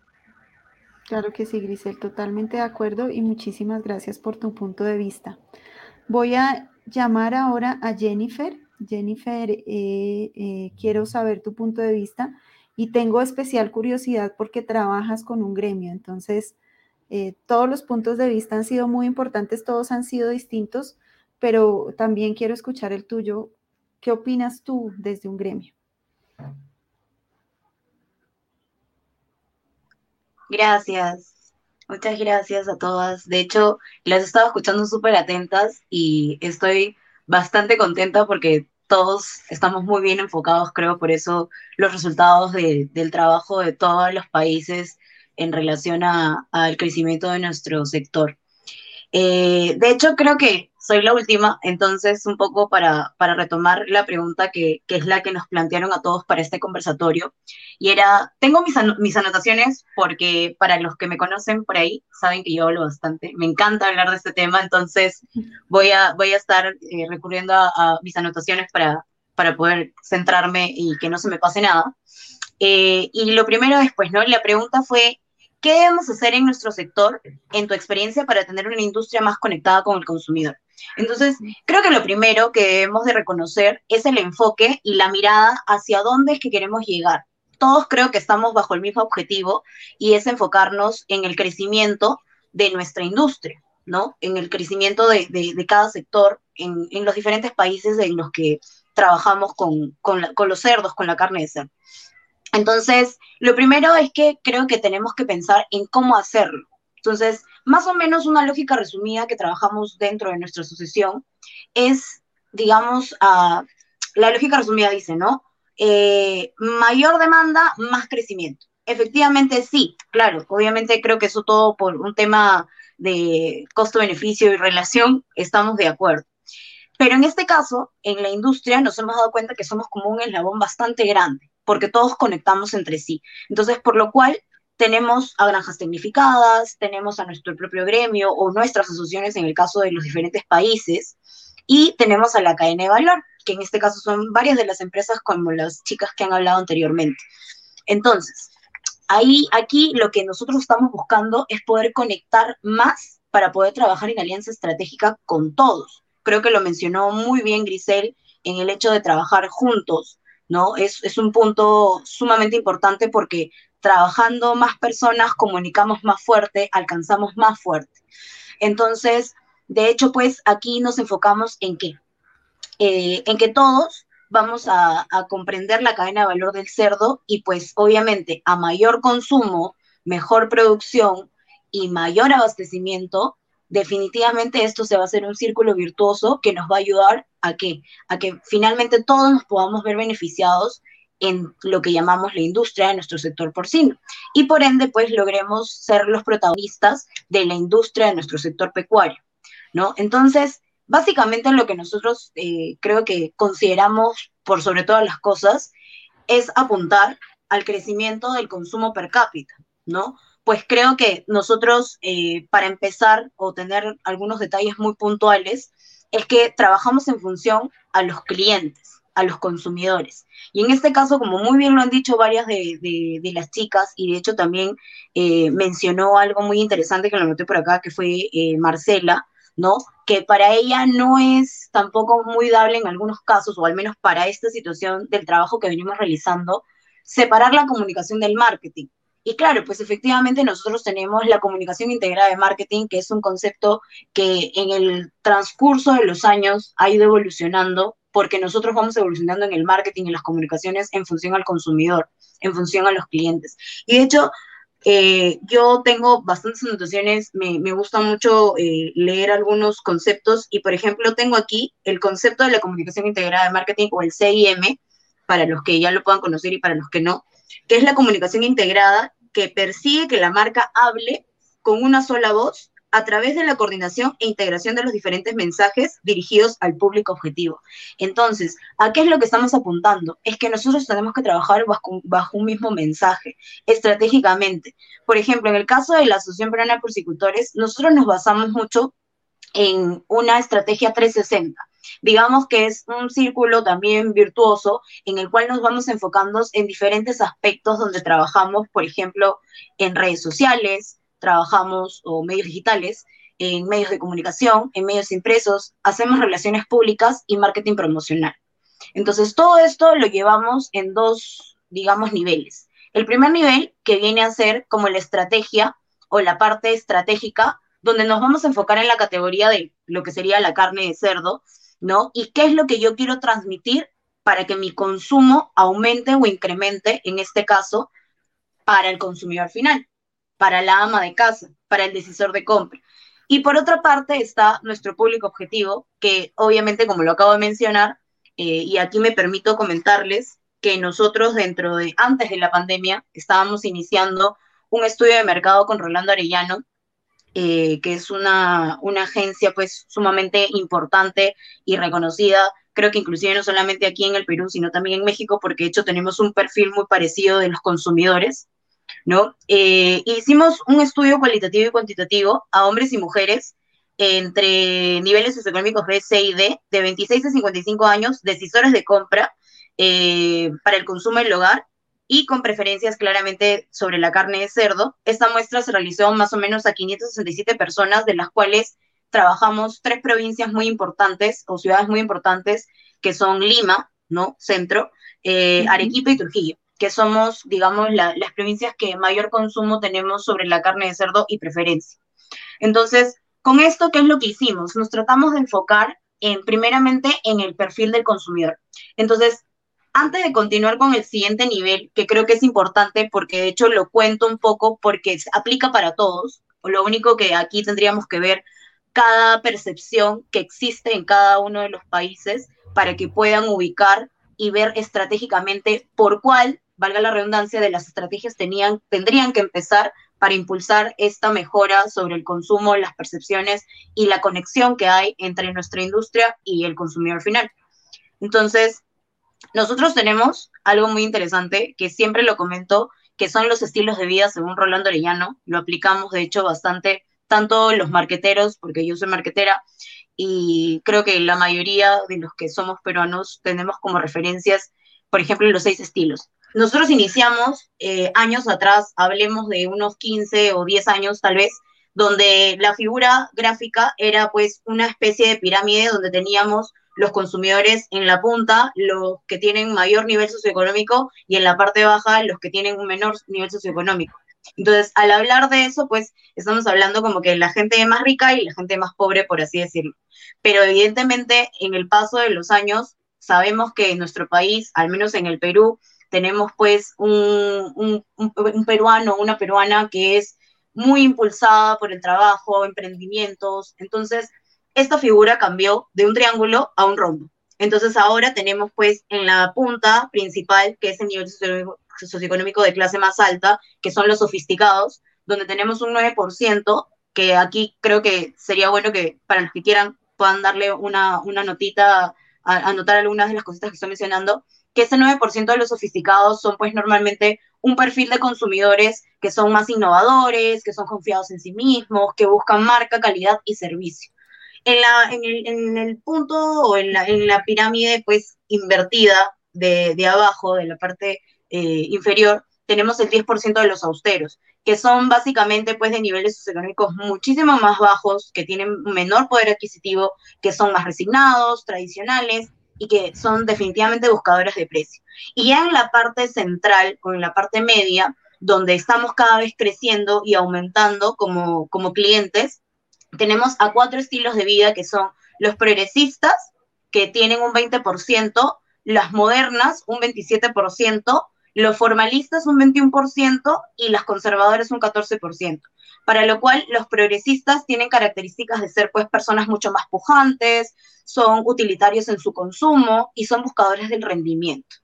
Claro que sí, Grisel, totalmente de acuerdo y muchísimas gracias por tu punto de vista. Voy a llamar ahora a Jennifer. Jennifer, eh, eh, quiero saber tu punto de vista y tengo especial curiosidad porque trabajas con un gremio, entonces eh, todos los puntos de vista han sido muy importantes, todos han sido distintos, pero también quiero escuchar el tuyo. ¿Qué opinas tú desde un gremio? Gracias. Muchas gracias a todas. De hecho, las he estado escuchando súper atentas y estoy bastante contenta porque todos estamos muy bien enfocados, creo, por eso los resultados del trabajo de todos los países en relación al crecimiento de nuestro sector. Eh, de hecho, creo que soy la última, entonces un poco para, para retomar la pregunta que, que, es la que nos plantearon a todos para este conversatorio, y era, tengo mis, mis anotaciones porque para los que me conocen por ahí, saben que yo hablo bastante, me encanta hablar de este tema, entonces voy a, voy a estar eh, recurriendo a, mis anotaciones para, para poder centrarme y que no se me pase nada. Eh, y lo primero después, ¿no? La pregunta fue, ¿qué debemos hacer en nuestro sector, en tu experiencia, para tener una industria más conectada con el consumidor? Entonces, creo que lo primero que debemos de reconocer es el enfoque y la mirada hacia dónde es que queremos llegar. Todos creo que estamos bajo el mismo objetivo y es enfocarnos en el crecimiento de nuestra industria, ¿no? En el crecimiento de, cada sector en, los diferentes países en los que trabajamos con, con los cerdos, con la carne de cerdo. Entonces, lo primero es que creo que tenemos que pensar en cómo hacerlo. Entonces, más o menos una lógica resumida que trabajamos dentro de nuestra asociación es, digamos, la lógica resumida dice, ¿no? Eh, mayor demanda, más crecimiento. Efectivamente, sí, claro, obviamente creo que eso todo por un tema de costo-beneficio y relación, estamos de acuerdo. Pero en este caso, en la industria nos hemos dado cuenta que somos como un eslabón bastante grande, porque todos conectamos entre sí. Entonces, por lo cual, tenemos a granjas tecnificadas, tenemos a nuestro propio gremio o nuestras asociaciones en el caso de los diferentes países, y tenemos a la cadena de valor, que en este caso son varias de las empresas como las chicas que han hablado anteriormente. Entonces, ahí, aquí lo que nosotros estamos buscando es poder conectar más para poder trabajar en alianza estratégica con todos. Creo que lo mencionó muy bien Grisel en el hecho de trabajar juntos, ¿no? Es, es un punto sumamente importante porque trabajando más personas, comunicamos más fuerte, alcanzamos más fuerte. Entonces, de hecho, pues aquí nos enfocamos en qué? Eh, en que todos vamos a, comprender la cadena de valor del cerdo y pues obviamente a mayor consumo, mejor producción y mayor abastecimiento, definitivamente esto se va a hacer un círculo virtuoso que nos va a ayudar a que, a que finalmente todos nos podamos ver beneficiados en lo que llamamos la industria de nuestro sector porcino. Y por ende, pues logremos ser los protagonistas de la industria de nuestro sector pecuario, ¿no? Entonces, básicamente lo que nosotros eh, creo que consideramos, por sobre todas las cosas, es apuntar al crecimiento del consumo per cápita, ¿no? Pues creo que nosotros, eh, para empezar o tener algunos detalles muy puntuales, es que trabajamos en función a los clientes a los consumidores. Y en este caso, como muy bien lo han dicho varias de, las chicas, y de hecho también eh, mencionó algo muy interesante que lo noté por acá, que fue eh, Marcela, ¿no? Que para ella no es tampoco muy dable en algunos casos, o al menos para esta situación del trabajo que venimos realizando, separar la comunicación del marketing. Y claro, pues efectivamente nosotros tenemos la comunicación integrada de marketing, que es un concepto que en el transcurso de los años ha ido evolucionando porque nosotros vamos evolucionando en el marketing y las comunicaciones en función al consumidor, en función a los clientes. Y de hecho, eh, yo tengo bastantes anotaciones, me, me gusta mucho eh, leer algunos conceptos y, por ejemplo, tengo aquí el concepto de la comunicación integrada de marketing o el CIM, para los que ya lo puedan conocer y para los que no, que es la comunicación integrada que persigue que la marca hable con una sola voz a través de la coordinación e integración de los diferentes mensajes dirigidos al público objetivo. Entonces, ¿a qué es lo que estamos apuntando? Es que nosotros tenemos que trabajar bajo, un mismo mensaje, estratégicamente. Por ejemplo, en el caso de la Asociación Peruana de Porcicultores, nosotros nos basamos mucho en una estrategia 360. Digamos que es un círculo también virtuoso en el cual nos vamos enfocando en diferentes aspectos donde trabajamos, por ejemplo, en redes sociales, trabajamos, o medios digitales, en medios de comunicación, en medios impresos, hacemos relaciones públicas y marketing promocional. Entonces, todo esto lo llevamos en dos, digamos, niveles. El primer nivel, que viene a ser como la estrategia o la parte estratégica, donde nos vamos a enfocar en la categoría de lo que sería la carne de cerdo, ¿no? Y qué es lo que yo quiero transmitir para que mi consumo aumente o incremente, en este caso, para el consumidor final. Para la ama de casa, para el decisor de compra. Y por otra parte está nuestro público objetivo, que obviamente, como lo acabo de mencionar, eh, y aquí me permito comentarles que nosotros dentro de, antes de la pandemia, estábamos iniciando un estudio de mercado con Rolando Arellano, eh, que es una, una agencia pues sumamente importante y reconocida, creo que inclusive no solamente aquí en el Perú, sino también en México, porque de hecho tenemos un perfil muy parecido de los consumidores. ¿No? Eh, hicimos un estudio cualitativo y cuantitativo a hombres y mujeres entre niveles socioeconómicos B, C y D, de 26 a 55 años, decisores de compra eh, para el consumo en el hogar y con preferencias claramente sobre la carne de cerdo. Esta muestra se realizó más o menos a 567 personas, de las cuales trabajamos tres provincias muy importantes o ciudades muy importantes, que son Lima, ¿no? Centro, eh, Arequipa y Trujillo que somos, digamos, las provincias que mayor consumo tenemos sobre la carne de cerdo y preferencia. Entonces, con esto, ¿qué es lo que hicimos? Nos tratamos de enfocar en, primeramente en el perfil del consumidor. Entonces, antes de continuar con el siguiente nivel, que creo que es importante porque de hecho lo cuento un poco porque aplica para todos, lo único que aquí tendríamos que ver cada percepción que existe en cada uno de los países para que puedan ubicar y ver estratégicamente por cuál valga la redundancia, de las estrategias tenían, tendrían que empezar para impulsar esta mejora sobre el consumo, las percepciones y la conexión que hay entre nuestra industria y el consumidor final. Entonces, nosotros tenemos algo muy interesante que siempre lo comento, que son los estilos de vida según Rolando Orellano. Lo aplicamos, de hecho, bastante, tanto los marqueteros, porque yo soy marquetera, y creo que la mayoría de los que somos peruanos tenemos como referencias, por ejemplo, los seis estilos. Nosotros iniciamos eh, años atrás, hablemos de unos 15 o 10 años tal vez, donde la figura gráfica era pues una especie de pirámide donde teníamos los consumidores en la punta, los que tienen mayor nivel socioeconómico, y en la parte baja, los que tienen un menor nivel socioeconómico. Entonces, al hablar de eso, pues estamos hablando como que la gente más rica y la gente más pobre, por así decirlo. Pero evidentemente, en el paso de los años, sabemos que en nuestro país, al menos en el Perú, tenemos pues un, un, un, peruano, una peruana que es muy impulsada por el trabajo, emprendimientos. Entonces, esta figura cambió de un triángulo a un rombo. Entonces ahora tenemos pues en la punta principal, que es el nivel socioeconómico de clase más alta, que son los sofisticados, donde tenemos un 9%, que aquí creo que sería bueno que para los que quieran puedan darle una, una notita, anotar algunas de las cositas que estoy mencionando, que ese 9% de los sofisticados son pues normalmente un perfil de consumidores que son más innovadores, que son confiados en sí mismos, que buscan marca, calidad y servicio. En, la, en, el, en el, punto o en la, en la pirámide pues invertida de, de abajo, de la parte eh, inferior, tenemos el 10% de los austeros, que son básicamente pues de niveles socioeconómicos muchísimo más bajos, que tienen menor poder adquisitivo, que son más resignados, tradicionales, y que son definitivamente buscadores de precio. Y ya en la parte central o en la parte media, donde estamos cada vez creciendo y aumentando como, como clientes, tenemos a cuatro estilos de vida que son los progresistas, que tienen un 20%, las modernas un 27%, los formalistas un 21% y las conservadoras un 14%, para lo cual los progresistas tienen características de ser pues personas mucho más pujantes, son utilitarios en su consumo y son buscadores del rendimiento.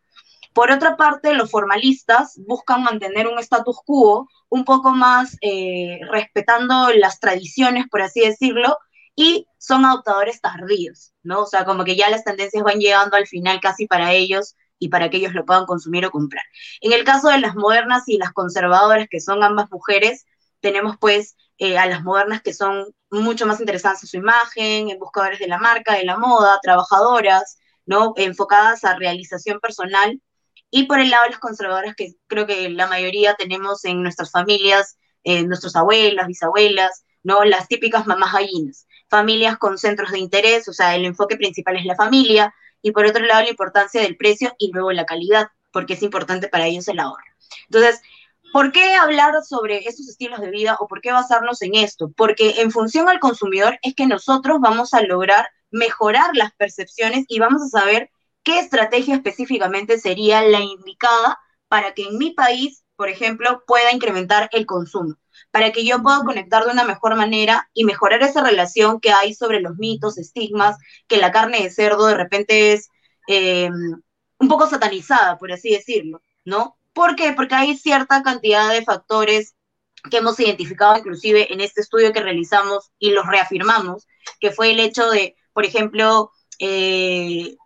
Por otra parte, los formalistas buscan mantener un status quo un poco más eh, respetando las tradiciones, por así decirlo, y son adoptadores tardíos, ¿no? O sea, como que ya las tendencias van llegando al final casi para ellos y para que ellos lo puedan consumir o comprar. En el caso de las modernas y las conservadoras, que son ambas mujeres, tenemos pues eh, a las modernas que son mucho más interesadas en su imagen, en buscadores de la marca, de la moda, trabajadoras, ¿no? Enfocadas a realización personal. Y por el lado de las conservadoras, que creo que la mayoría tenemos en nuestras familias, en nuestras abuelas, bisabuelas, ¿no? Las típicas mamás gallinas. Familias con centros de interés, o sea, el enfoque principal es la familia, y por otro lado la importancia del precio y luego la calidad, porque es importante para ellos el ahorro. Entonces, ¿por qué hablar sobre estos estilos de vida o por qué basarnos en esto? Porque en función al consumidor es que nosotros vamos a lograr mejorar las percepciones y vamos a saber qué estrategia específicamente sería la indicada para que en mi país por ejemplo, pueda incrementar el consumo, para que yo pueda conectar de una mejor manera y mejorar esa relación que hay sobre los mitos, estigmas, que la carne de cerdo de repente es eh, un poco satanizada, por así decirlo, ¿no? ¿Por qué? Porque hay cierta cantidad de factores que hemos identificado inclusive en este estudio que realizamos y los reafirmamos, que fue el hecho de, por ejemplo, eh,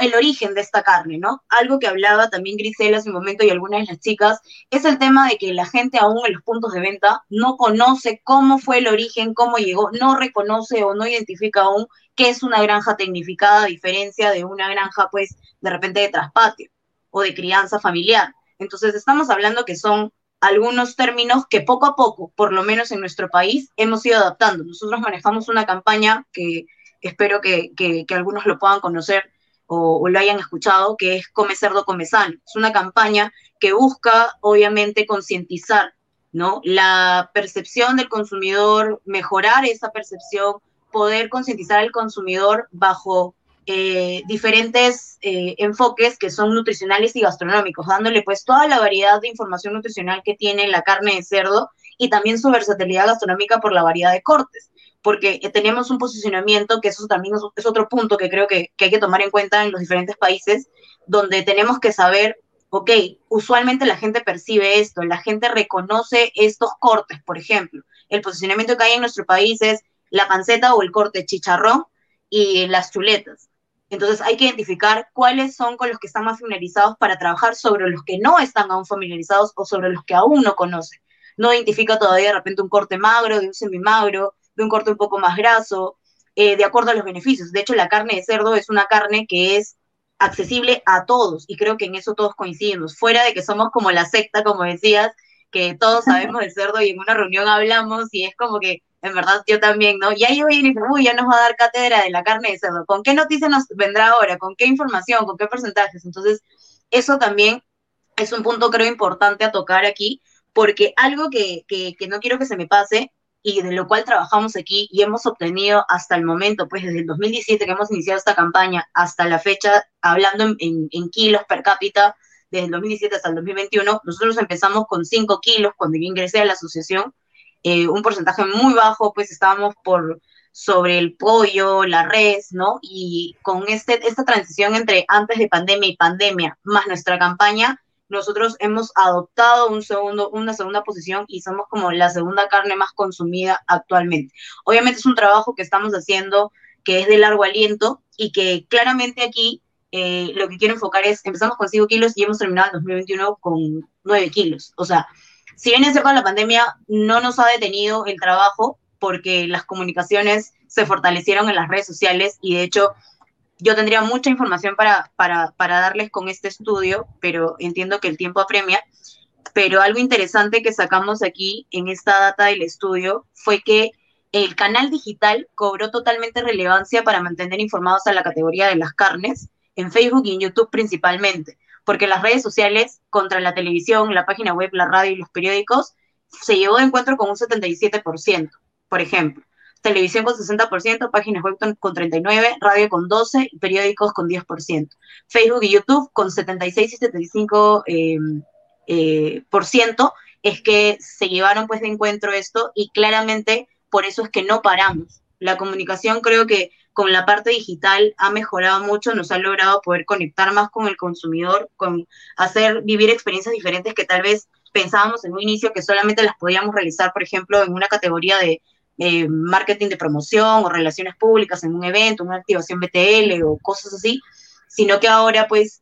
el origen de esta carne, ¿no? Algo que hablaba también Grisela hace un momento y algunas de las chicas, es el tema de que la gente aún en los puntos de venta no conoce cómo fue el origen, cómo llegó, no reconoce o no identifica aún qué es una granja tecnificada, a diferencia de una granja, pues, de repente de traspatio o de crianza familiar. Entonces, estamos hablando que son algunos términos que poco a poco, por lo menos en nuestro país, hemos ido adaptando. Nosotros manejamos una campaña que espero que, que algunos lo puedan conocer, o, lo hayan escuchado, que es Come Cerdo, Come Sano. Es una campaña que busca, obviamente, concientizar ¿no? la percepción del consumidor, mejorar esa percepción, poder concientizar al consumidor bajo eh, diferentes eh, enfoques que son nutricionales y gastronómicos, dándole pues toda la variedad de información nutricional que tiene la carne de cerdo y también su versatilidad gastronómica por la variedad de cortes porque tenemos un posicionamiento, que eso también es otro punto que creo que, hay que tomar en cuenta en los diferentes países, donde tenemos que saber, ok, usualmente la gente percibe esto, la gente reconoce estos cortes, por ejemplo. El posicionamiento que hay en nuestro país es la panceta o el corte chicharrón y las chuletas. Entonces hay que identificar cuáles son con los que están más familiarizados para trabajar sobre los que no están aún familiarizados o sobre los que aún no conocen. No identifica todavía de repente un corte magro, de un semimagro, de un corte un poco más graso, eh, de acuerdo a los beneficios. De hecho, la carne de cerdo es una carne que es accesible a todos y creo que en eso todos coincidimos, fuera de que somos como la secta, como decías, que todos sabemos del cerdo y en una reunión hablamos y es como que en verdad yo también, ¿no? Y ahí voy y uy, ya nos va a dar cátedra de la carne de cerdo. ¿Con qué noticia nos vendrá ahora? ¿Con qué información? ¿Con qué porcentajes? Entonces, eso también es un punto creo importante a tocar aquí, porque algo que, que, que no quiero que se me pase y de lo cual trabajamos aquí y hemos obtenido hasta el momento, pues desde el 2017 que hemos iniciado esta campaña hasta la fecha, hablando en, kilos per cápita, desde el 2017 hasta el 2021, nosotros empezamos con 5 kilos cuando yo ingresé a la asociación, eh, un porcentaje muy bajo, pues estábamos por sobre el pollo, la res, ¿no? Y con este, esta transición entre antes de pandemia y pandemia, más nuestra campaña, nosotros hemos adoptado un segundo, una segunda posición y somos como la segunda carne más consumida actualmente. Obviamente es un trabajo que estamos haciendo que es de largo aliento y que claramente aquí eh, lo que quiero enfocar es, empezamos con 5 kilos y hemos terminado el 2021 con 9 kilos. O sea, si bien es cierto la pandemia no nos ha detenido el trabajo porque las comunicaciones se fortalecieron en las redes sociales y de hecho yo tendría mucha información para, para, para darles con este estudio, pero entiendo que el tiempo apremia. Pero algo interesante que sacamos aquí en esta data del estudio fue que el canal digital cobró totalmente relevancia para mantener informados a la categoría de las carnes, en Facebook y en YouTube principalmente, porque las redes sociales contra la televisión, la página web, la radio y los periódicos se llevó de encuentro con un 77%, por ejemplo televisión con 60%, páginas web con 39%, radio con 12%, periódicos con 10%. Facebook y YouTube con 76 y 75%, em, eh, por ciento, es que se llevaron pues de encuentro esto y claramente por eso es que no paramos. La comunicación creo que con la parte digital ha mejorado mucho, nos ha logrado poder conectar más con el consumidor, con hacer vivir experiencias diferentes que tal vez pensábamos en un inicio que solamente las podíamos realizar, por ejemplo, en una categoría de eh, marketing de promoción o relaciones públicas en un evento, una activación BTL o cosas así, sino que ahora pues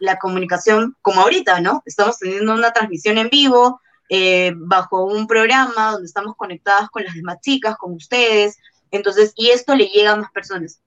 la comunicación, como ahorita, ¿no? Estamos teniendo una transmisión en vivo eh, bajo un programa donde estamos conectadas con las demás chicas, con ustedes, entonces, y esto le llega a más personas.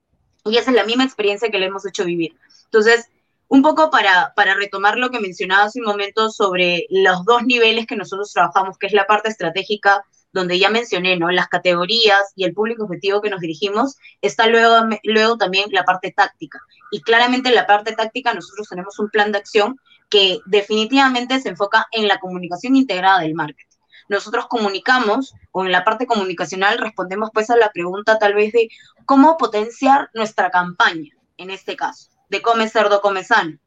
Y esa es la misma experiencia que le hemos hecho vivir. Entonces, un poco para, para retomar lo que mencionaba hace un momento sobre los dos niveles que nosotros trabajamos, que es la parte estratégica donde ya mencioné, ¿no? Las categorías y el público objetivo que nos dirigimos, está luego, luego también la parte táctica. Y claramente en la parte táctica nosotros tenemos un plan de acción que definitivamente se enfoca en la comunicación integrada del marketing. Nosotros comunicamos, o en la parte comunicacional respondemos pues a la pregunta tal vez de cómo potenciar nuestra campaña, en este caso, de come cerdo, come sano,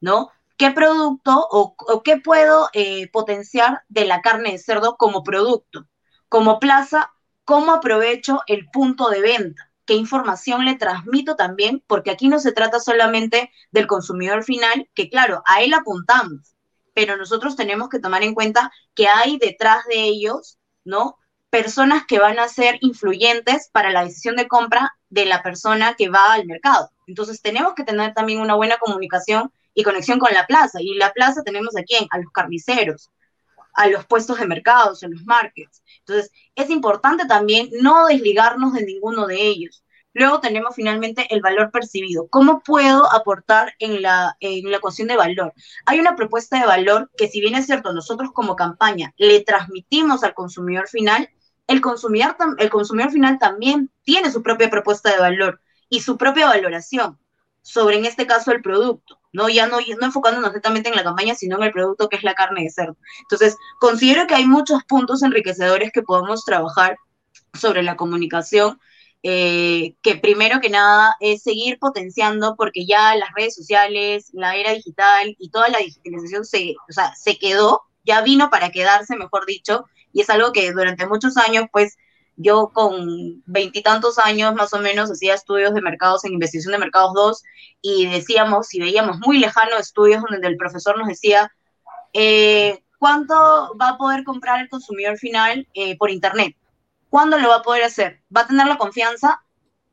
¿no? qué producto o, qué puedo eh, potenciar de la carne de cerdo como producto. Como plaza, cómo aprovecho el punto de venta, qué información le transmito también, porque aquí no se trata solamente del consumidor final, que claro, a él apuntamos, pero nosotros tenemos que tomar en cuenta que hay detrás de ellos, ¿no? Personas que van a ser influyentes para la decisión de compra de la persona que va al mercado. Entonces tenemos que tener también una buena comunicación y conexión con la plaza. Y la plaza tenemos a quién? A los carniceros, a los puestos de mercados, a los markets. Entonces, es importante también no desligarnos de ninguno de ellos. Luego tenemos finalmente el valor percibido. ¿Cómo puedo aportar en la, en la ecuación de valor? Hay una propuesta de valor que si bien es cierto, nosotros como campaña le transmitimos al consumidor final, el consumidor, el consumidor final también tiene su propia propuesta de valor y su propia valoración sobre, en este caso, el producto. ¿no? Ya no, no enfocándonos netamente en la campaña, sino en el producto que es la carne de cerdo. Entonces, considero que hay muchos puntos enriquecedores que podemos trabajar sobre la comunicación, eh, que primero que nada es seguir potenciando, porque ya las redes sociales, la era digital y toda la digitalización se, o sea, se quedó, ya vino para quedarse, mejor dicho, y es algo que durante muchos años, pues, yo con veintitantos años más o menos hacía estudios de mercados en investigación de mercados 2 y decíamos y veíamos muy lejanos estudios donde el profesor nos decía eh, cuánto va a poder comprar el consumidor final eh, por internet, cuándo lo va a poder hacer, va a tener la confianza,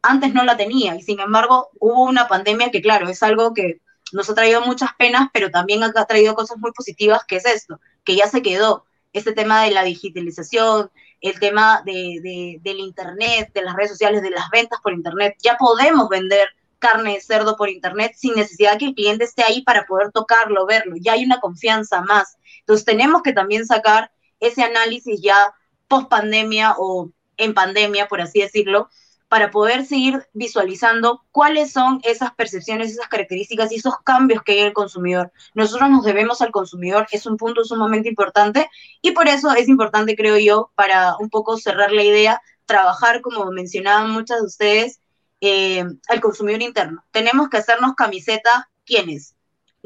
antes no la tenía y sin embargo hubo una pandemia que claro, es algo que nos ha traído muchas penas, pero también ha traído cosas muy positivas, que es esto, que ya se quedó este tema de la digitalización, el tema de, del Internet, de las redes sociales, de las ventas por Internet. Ya podemos vender carne de cerdo por Internet sin necesidad que el cliente esté ahí para poder tocarlo, verlo. Ya hay una confianza más. Entonces tenemos que también sacar ese análisis ya post pandemia o en pandemia, por así decirlo, para poder seguir visualizando cuáles son esas percepciones, esas características y esos cambios que hay en el consumidor. Nosotros nos debemos al consumidor, es un punto sumamente importante y por eso es importante, creo yo, para un poco cerrar la idea, trabajar, como mencionaban muchas de ustedes, eh, al consumidor interno. Tenemos que hacernos camiseta, ¿quiénes?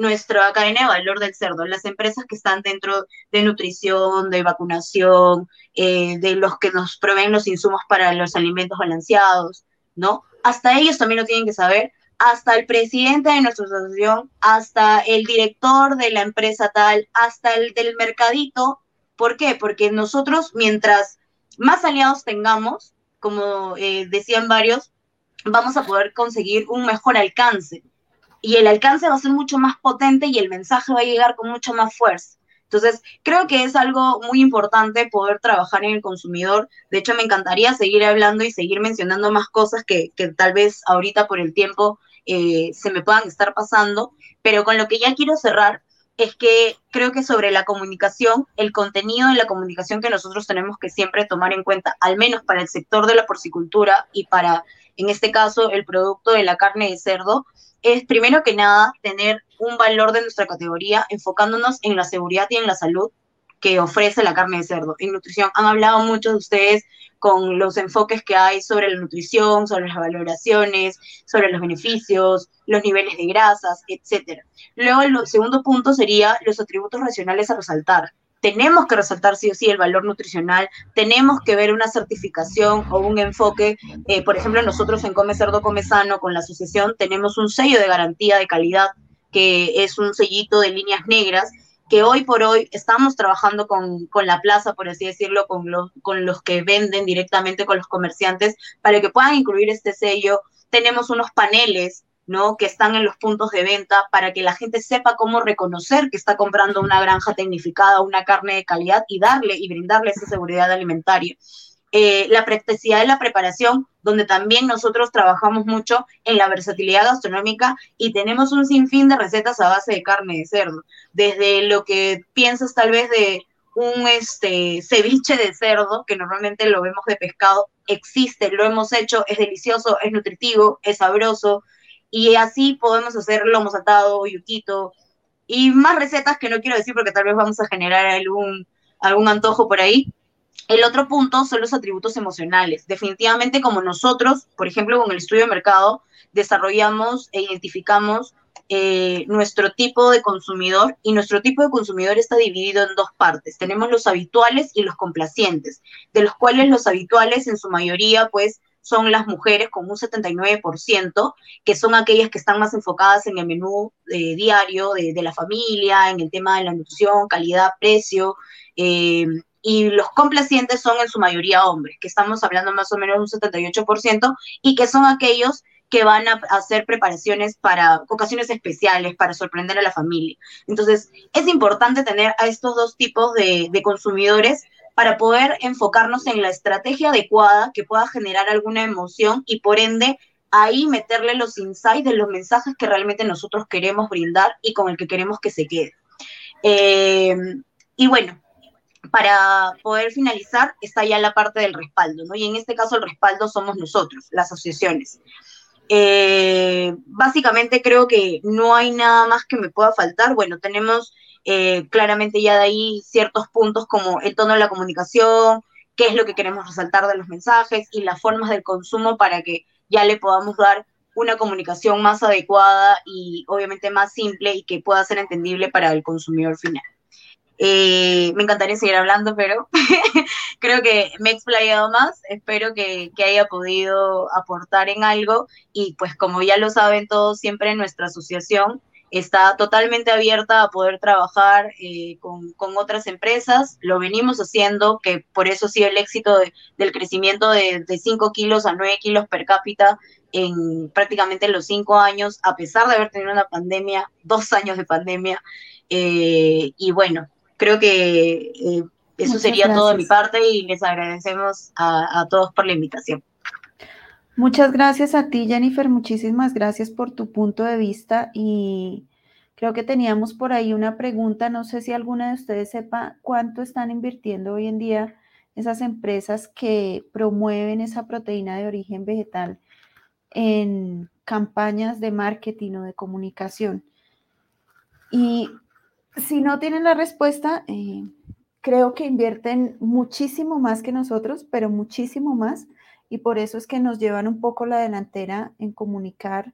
Nuestra cadena de valor del cerdo, las empresas que están dentro de nutrición, de vacunación, eh, de los que nos proveen los insumos para los alimentos balanceados, ¿no? Hasta ellos también lo tienen que saber, hasta el presidente de nuestra asociación, hasta el director de la empresa tal, hasta el del mercadito. ¿Por qué? Porque nosotros, mientras más aliados tengamos, como eh, decían varios, vamos a poder conseguir un mejor alcance y el alcance va a ser mucho más potente y el mensaje va a llegar con mucho más fuerza. Entonces, creo que es algo muy importante poder trabajar en el consumidor. De hecho, me encantaría seguir hablando y seguir mencionando más cosas que, tal vez ahorita por el tiempo eh, se me puedan estar pasando, pero con lo que ya quiero cerrar es que creo que sobre la comunicación, el contenido de la comunicación que nosotros tenemos que siempre tomar en cuenta, al menos para el sector de la porcicultura y para, en este caso, el producto de la carne de cerdo, es primero que nada tener un valor de nuestra categoría enfocándonos en la seguridad y en la salud que ofrece la carne de cerdo. En nutrición han hablado muchos de ustedes con los enfoques que hay sobre la nutrición, sobre las valoraciones, sobre los beneficios, los niveles de grasas, etc. Luego, el segundo punto sería los atributos racionales a resaltar tenemos que resaltar sí o sí el valor nutricional, tenemos que ver una certificación o un enfoque. Eh, por ejemplo, nosotros en Come Cerdo Come Sano con la asociación tenemos un sello de garantía de calidad que es un sellito de líneas negras que hoy por hoy estamos trabajando con, con la plaza, por así decirlo, con los, con los que venden directamente con los comerciantes, para que puedan incluir este sello. Tenemos unos paneles ¿no? que están en los puntos de venta para que la gente sepa cómo reconocer que está comprando una granja tecnificada, una carne de calidad y darle y brindarle esa seguridad alimentaria. Eh, la practicidad de la preparación, donde también nosotros trabajamos mucho en la versatilidad gastronómica y tenemos un sinfín de recetas a base de carne de cerdo, desde lo que piensas tal vez de un este, ceviche de cerdo, que normalmente lo vemos de pescado, existe, lo hemos hecho, es delicioso, es nutritivo, es sabroso, y así podemos hacer lomo saltado, yuquito y más recetas que no quiero decir porque tal vez vamos a generar algún, algún antojo por ahí. El otro punto son los atributos emocionales. Definitivamente como nosotros, por ejemplo, con el estudio de mercado, desarrollamos e identificamos eh, nuestro tipo de consumidor y nuestro tipo de consumidor está dividido en dos partes. Tenemos los habituales y los complacientes, de los cuales los habituales en su mayoría pues son las mujeres con un 79%, que son aquellas que están más enfocadas en el menú eh, diario de, la familia, en el tema de la nutrición, calidad, precio. Eh, y los complacientes son en su mayoría hombres, que estamos hablando más o menos de un 78%, y que son aquellos que van a hacer preparaciones para ocasiones especiales, para sorprender a la familia. Entonces, es importante tener a estos dos tipos de, consumidores para poder enfocarnos en la estrategia adecuada que pueda generar alguna emoción y por ende ahí meterle los insights de los mensajes que realmente nosotros queremos brindar y con el que queremos que se quede. Eh, y bueno, para poder finalizar está ya la parte del respaldo, ¿no? Y en este caso el respaldo somos nosotros, las asociaciones. Eh, básicamente creo que no hay nada más que me pueda faltar. Bueno, tenemos eh, claramente ya de ahí ciertos puntos como el tono de la comunicación, qué es lo que queremos resaltar de los mensajes y las formas del consumo para que ya le podamos dar una comunicación más adecuada y obviamente más simple y que pueda ser entendible para el consumidor final. Eh, me encantaría seguir hablando, pero *laughs* creo que me he explayado más. Espero que, haya podido aportar en algo. Y pues como ya lo saben todos, siempre nuestra asociación está totalmente abierta a poder trabajar eh, con, otras empresas. Lo venimos haciendo, que por eso ha sido el éxito del crecimiento de, de 5 kilos a 9 kilos per cápita en prácticamente los 5 años, a pesar de haber tenido una pandemia, dos años de pandemia. Eh, y bueno, creo que eh, eso sería todo de mi parte y les agradecemos a, todos por la invitación. Muchas gracias a ti, Jennifer. Muchísimas gracias por tu punto de vista y creo que teníamos por ahí una pregunta. No sé si alguna de ustedes sepa cuánto están invirtiendo hoy en día esas empresas que promueven esa proteína de origen vegetal en campañas de marketing o de comunicación. Y si no tienen la respuesta, eh, creo que invierten muchísimo más que nosotros, pero muchísimo más. Y por eso es que nos llevan un poco la delantera en comunicar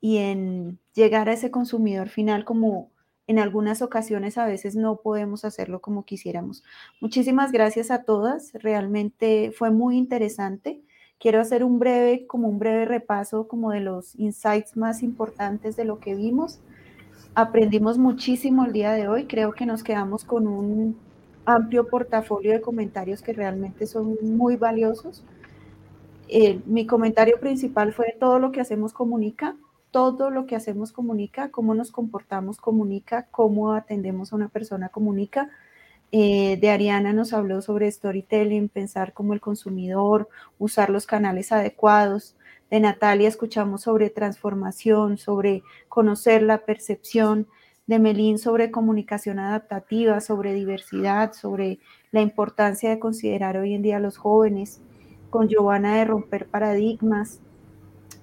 y en llegar a ese consumidor final como en algunas ocasiones a veces no podemos hacerlo como quisiéramos. Muchísimas gracias a todas, realmente fue muy interesante. Quiero hacer un breve, como un breve repaso como de los insights más importantes de lo que vimos. Aprendimos muchísimo el día de hoy, creo que nos quedamos con un amplio portafolio de comentarios que realmente son muy valiosos. Eh, mi comentario principal fue todo lo que hacemos comunica, todo lo que hacemos comunica, cómo nos comportamos comunica, cómo atendemos a una persona comunica. Eh, de Ariana nos habló sobre storytelling, pensar como el consumidor, usar los canales adecuados. De Natalia escuchamos sobre transformación, sobre conocer la percepción. De Melín sobre comunicación adaptativa, sobre diversidad, sobre la importancia de considerar hoy en día a los jóvenes. Con Giovanna de romper paradigmas.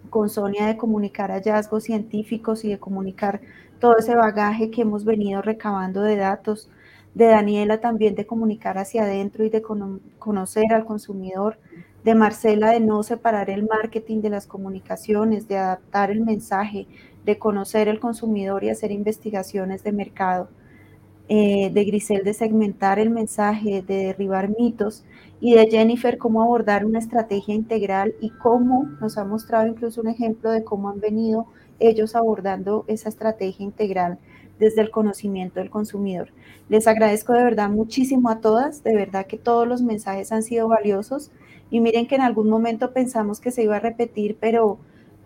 Con Sonia de comunicar hallazgos científicos y de comunicar todo ese bagaje que hemos venido recabando de datos. De Daniela también de comunicar hacia adentro y de conocer al consumidor de Marcela de no separar el marketing de las comunicaciones, de adaptar el mensaje, de conocer el consumidor y hacer investigaciones de mercado, eh, de Grisel de segmentar el mensaje, de derribar mitos y de Jennifer cómo abordar una estrategia integral y cómo nos ha mostrado incluso un ejemplo de cómo han venido ellos abordando esa estrategia integral desde el conocimiento del consumidor. Les agradezco de verdad muchísimo a todas, de verdad que todos los mensajes han sido valiosos y miren que en algún momento pensamos que se iba a repetir, pero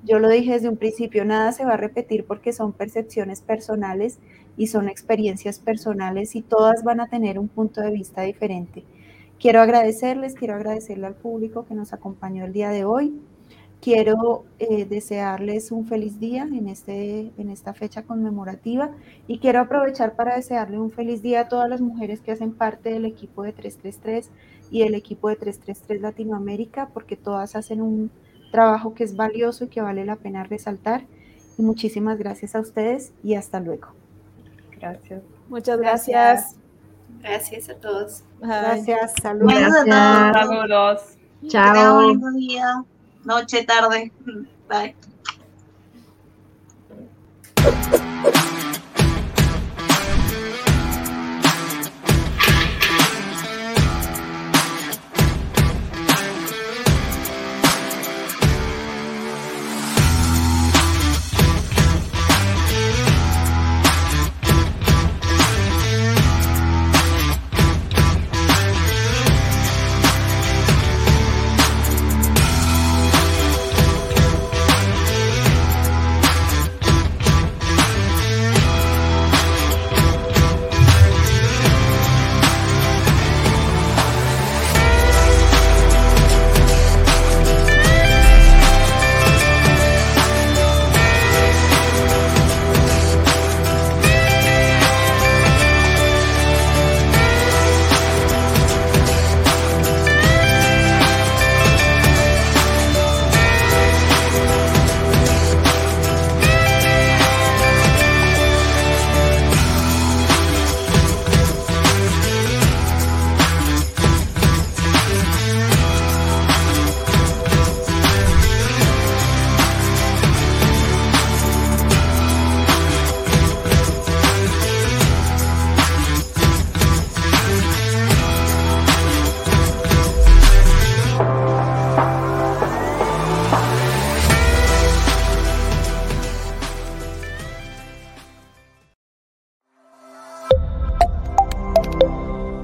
yo lo dije desde un principio, nada se va a repetir porque son percepciones personales y son experiencias personales y todas van a tener un punto de vista diferente. Quiero agradecerles, quiero agradecerle al público que nos acompañó el día de hoy. Quiero eh, desearles un feliz día en, este, en esta fecha conmemorativa y quiero aprovechar para desearle un feliz día a todas las mujeres que hacen parte del equipo de 333 y el equipo de 333 Latinoamérica, porque todas hacen un trabajo que es valioso y que vale la pena resaltar. Y muchísimas gracias a ustedes y hasta luego. Gracias. Muchas gracias. Gracias, a todos. Gracias. Saludos. Saludos. Chao. día, noche, tarde. Bye.